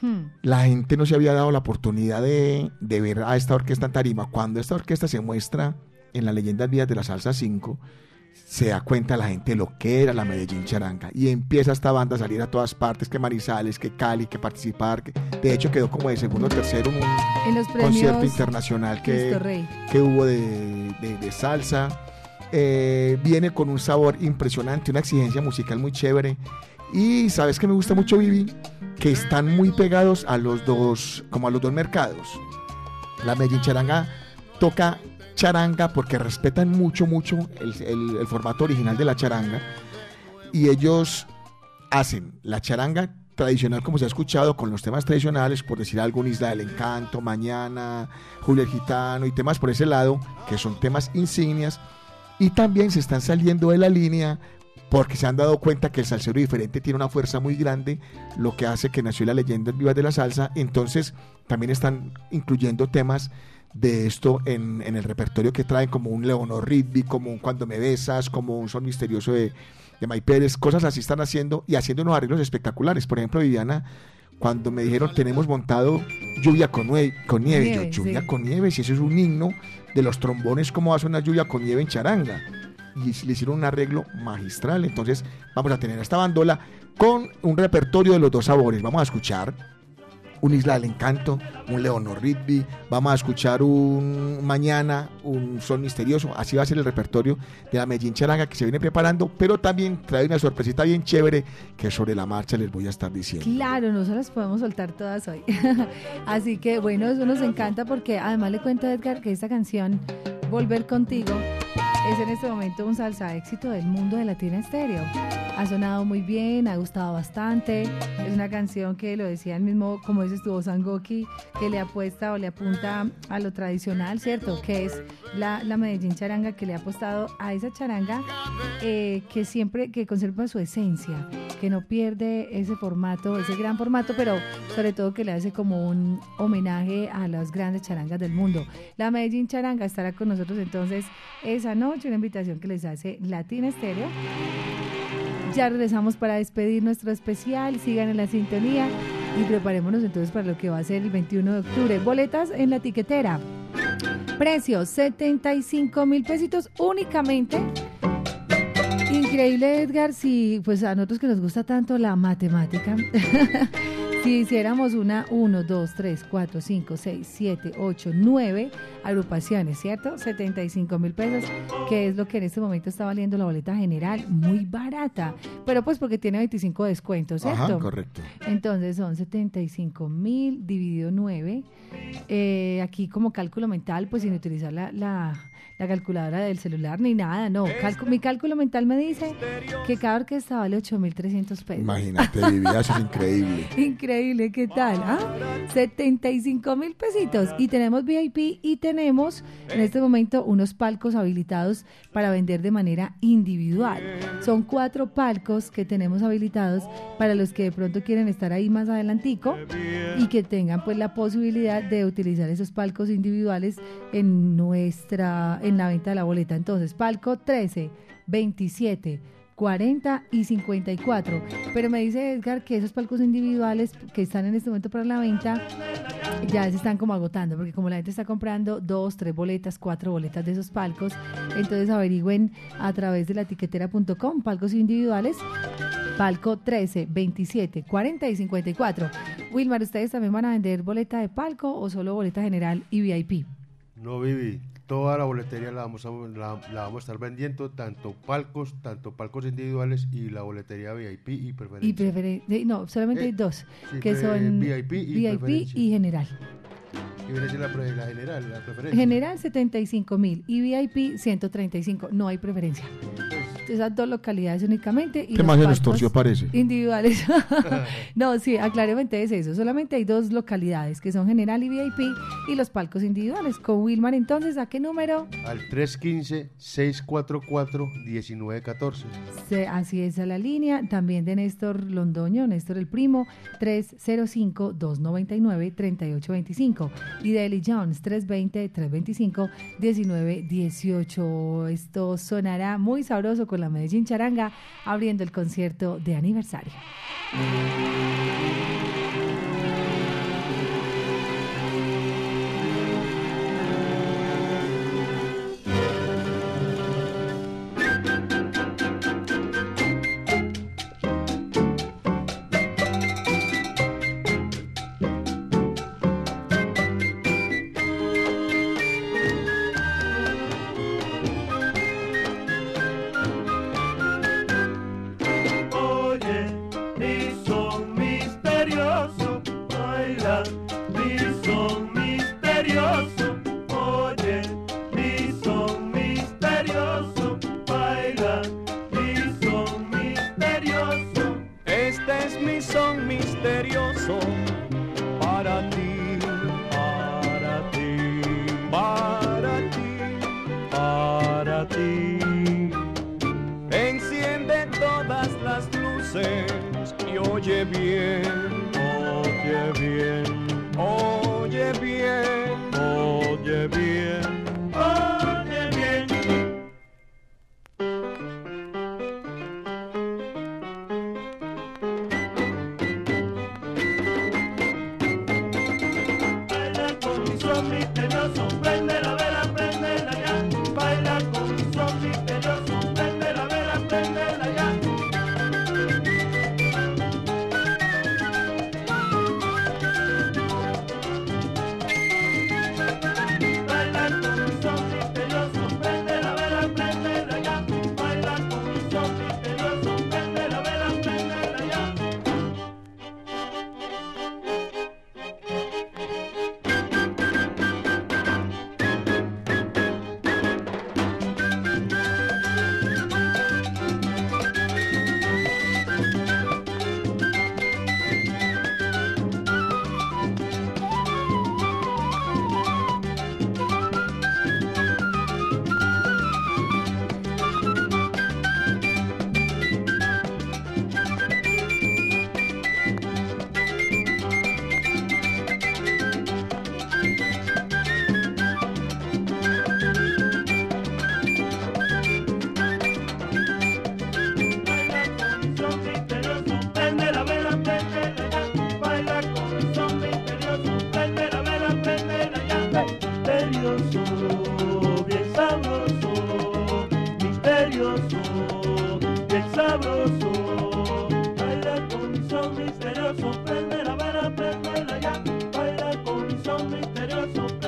Hmm. La gente no se había dado la oportunidad de, de ver a esta orquesta en tarima. Cuando esta orquesta se muestra en las leyendas vías de la salsa 5, se da cuenta la gente lo que era la Medellín Charanga. Y empieza esta banda a salir a todas partes, que Marizales, que Cali, que participar. que- de hecho quedó como de segundo o tercero en un En los concierto internacional que, que hubo de, de- de salsa. Eh, viene con un sabor impresionante, una exigencia musical muy chévere. Y sabes que me gusta mucho Vivi, que están muy pegados a los dos, como a los dos mercados. La Medellín Charanga toca charanga porque respetan mucho, mucho el, el- formato original de la charanga. Y ellos hacen la charanga tradicional como se ha escuchado con los temas tradicionales, por decir algo, Isla del Encanto, Mañana, Julio el Gitano y temas por ese lado, que son temas insignias. Y también se están saliendo de la línea porque se han dado cuenta que el salsero diferente tiene una fuerza muy grande, lo que hace que nació la leyenda viva de la salsa. Entonces también están incluyendo temas de esto en, en el repertorio que traen, como un Leonor Rigby, como un Cuando me besas, como un Son misterioso de, de May Pérez, cosas así están haciendo y haciendo unos arreglos espectaculares. Por ejemplo, Viviana, cuando me dijeron tenemos montado lluvia con, nue- con nieve, Nieve, yo lluvia sí. con nieve, si eso es un himno de los trombones, ¿cómo va a sonar lluvia con nieve en charanga? Y le hicieron un arreglo magistral. Entonces, vamos a tener esta bandola con un repertorio de los dos sabores. Vamos a escuchar un Isla del Encanto, un Leonor Rigby, vamos a escuchar un Mañana, un Sol Misterioso, así va a ser el repertorio de la Medellín Charanga que se viene preparando, pero también trae una sorpresita bien chévere que sobre la marcha les voy a estar diciendo. Claro, no se las podemos soltar todas hoy. Así que bueno, eso nos encanta porque además le cuento a Edgar que esta canción, Volver contigo, es en este momento un salsa éxito del mundo de Latina Estéreo. Ha sonado muy bien, ha gustado bastante. Es una canción que lo decía el mismo, como dices tú, Sangoki, que le apuesta o le apunta a lo tradicional, ¿cierto? Que es la, la Medellín Charanga, que le ha apostado a esa charanga eh, que siempre, que conserva su esencia, que no pierde ese formato, ese gran formato, pero sobre todo que le hace como un homenaje a las grandes charangas del mundo. La Medellín Charanga estará con nosotros entonces esa noche, una invitación que les hace Latina Estéreo. Ya regresamos para despedir nuestro especial, sigan en la sintonía y preparémonos entonces para lo que va a ser el 21 de octubre. Boletas en la tiquetera. Precio 75 mil pesitos únicamente. Increíble, Edgar, si pues a nosotros que nos gusta tanto la matemática, si hiciéramos una 1, 2, 3, 4, 5, 6, 7, 8, 9 agrupaciones, ¿cierto? 75 mil pesos, que es lo que en este momento está valiendo la boleta general, muy barata, pero pues porque tiene 25 descuentos, ¿cierto? Ajá, correcto. Entonces son 75 mil dividido 9. Eh, aquí como cálculo mental, pues sin utilizar la, la- la calculadora del celular ni nada, no. Calcu- mi cálculo mental me dice que cada orquesta vale 8.300 pesos. Imagínate, Vivi, eso es increíble. Increíble, ¿qué tal? ah? 75 mil pesitos. Y tenemos VIP y tenemos en este momento unos palcos habilitados para vender de manera individual. Son cuatro palcos que tenemos habilitados para los que de pronto quieren estar ahí más adelantico y que tengan pues la posibilidad de utilizar esos palcos individuales en nuestra, en la venta de la boleta. Entonces, palco 13, 27, 40 y 54. Pero me dice Edgar que esos palcos individuales que están en este momento para la venta ya se están como agotando, porque como la gente está comprando dos, tres boletas, cuatro boletas de esos palcos, entonces averigüen a través de la etiquetera.com, palcos individuales, palco 13, 27, 40 y 54. Wilmar, ¿ustedes también van a vender boleta de palco o solo boleta general y VIP? No, Vivi. Toda la boletería la vamos, a, la, la vamos a estar vendiendo, tanto palcos, tanto palcos individuales y la boletería VIP y preferencia. Y preferencia, no, solamente Eh, hay dos, sí, que son VIP y VIP y general. Y viene la, la general, la preferencia. General 75 mil y VIP 135, no hay preferencia. Esas dos localidades únicamente. Y ¿Qué los más se nos palcos torció parece? Individuales. no, sí, aclaramente es eso. Solamente hay dos localidades que son General y VIP y los palcos individuales. Con Wilmar, entonces, ¿a qué número? Al 315-644-1914. Se- así es a la línea. También de Néstor Londoño, Néstor el Primo, 305-299-3825. Y de Eli Jones, 320-325-1918. Esto sonará muy sabroso con la Medellín Charanga abriendo el concierto de aniversario. Misterioso,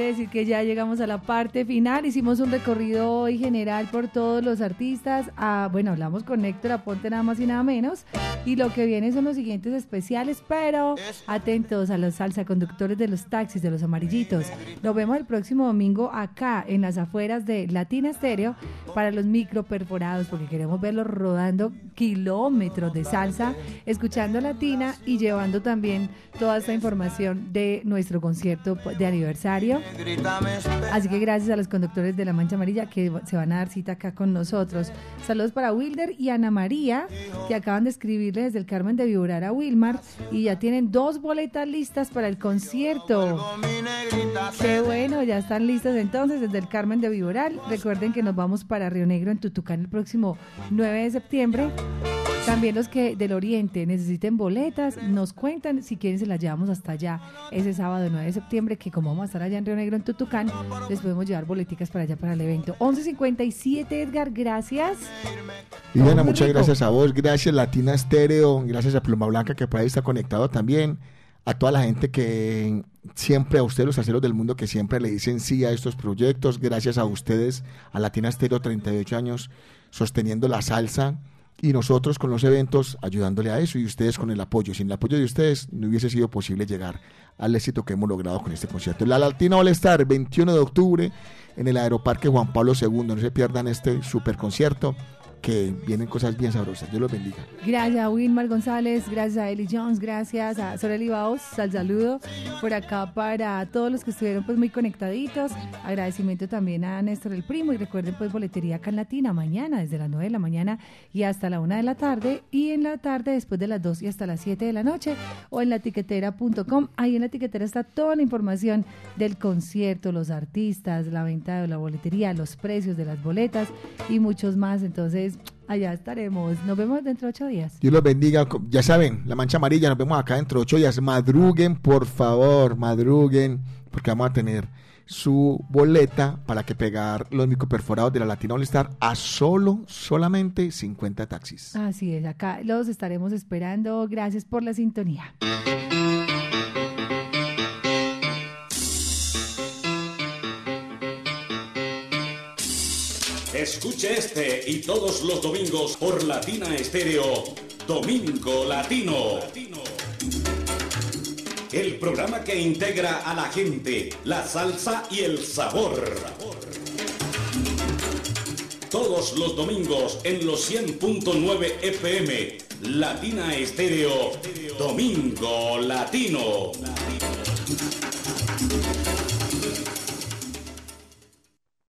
quiere decir que ya llegamos a la parte final. Hicimos un recorrido hoy general por todos los artistas. Ah, bueno, hablamos con Héctor Aponte nada más y nada menos. Y lo que viene son los siguientes especiales, pero atentos a los salsa conductores de los taxis, de los amarillitos. Nos vemos el próximo domingo acá en las afueras de Latina Estéreo para los micro perforados, porque queremos verlos rodando kilómetros de salsa, escuchando Latina y llevando también toda esta información de nuestro concierto de aniversario. Así que gracias a los conductores de La Mancha Amarilla que se van a dar cita acá con nosotros. Saludos para Wilder y Ana María, que acaban de desde el Carmen de Vibrar a Wilmar y ya tienen dos boletas listas para el concierto. Qué bueno, ya están listas entonces desde el Carmen de Vibrar. Recuerden que nos vamos para Río Negro en Tutucán el próximo 9 de septiembre. También los que del Oriente necesiten boletas, nos cuentan si quieren se las llevamos hasta allá ese sábado 9 de septiembre, que como vamos a estar allá en Río Negro, en Tutucán, les podemos llevar boleticas para allá para el evento. 11.57, Edgar, gracias. Liliana, muchas gracias a vos, gracias Latina Estéreo, gracias a Pluma Blanca que por ahí está conectado también, a toda la gente que siempre, a ustedes los aceros del mundo que siempre le dicen sí a estos proyectos, gracias a ustedes, a Latina Estéreo, 38 años, sosteniendo la salsa y nosotros con los eventos ayudándole a eso y ustedes con el apoyo. Sin el apoyo de ustedes no hubiese sido posible llegar al éxito que hemos logrado con este concierto. La Latina All Star, 21 de octubre en el Aeroparque Juan Pablo II. No se pierdan este super concierto que vienen cosas bien sabrosas. Dios los bendiga. Gracias a Wilmar González, gracias a Eli Jones, gracias a Soreli Baos, al saludo por acá para todos los que estuvieron pues muy conectaditos. Agradecimiento también a Néstor el Primo y recuerden pues boletería en Latina mañana desde las 9 de la mañana y hasta la 1 de la tarde y en la tarde después de las 2 y hasta las 7 de la noche o en la tiquetera.com. Ahí en la tiquetera está toda la información del concierto, los artistas, la venta de la boletería, los precios de las boletas y muchos más. Entonces allá estaremos. Nos vemos dentro de ocho días. Dios los bendiga. Ya saben, la mancha amarilla, nos vemos acá dentro de ocho días. Madruguen, por favor, madruguen, porque vamos a tener su boleta para que pegar los microperforados de la Latina All Star a solo, solamente 50 taxis. Así es, acá los estaremos esperando. Gracias por la sintonía. Escuche este y todos los domingos por Latina Estéreo, Domingo Latino. El programa que integra a la gente, la salsa y el sabor. Todos los domingos en los 100.9 FM, Latina Estéreo, Domingo Latino.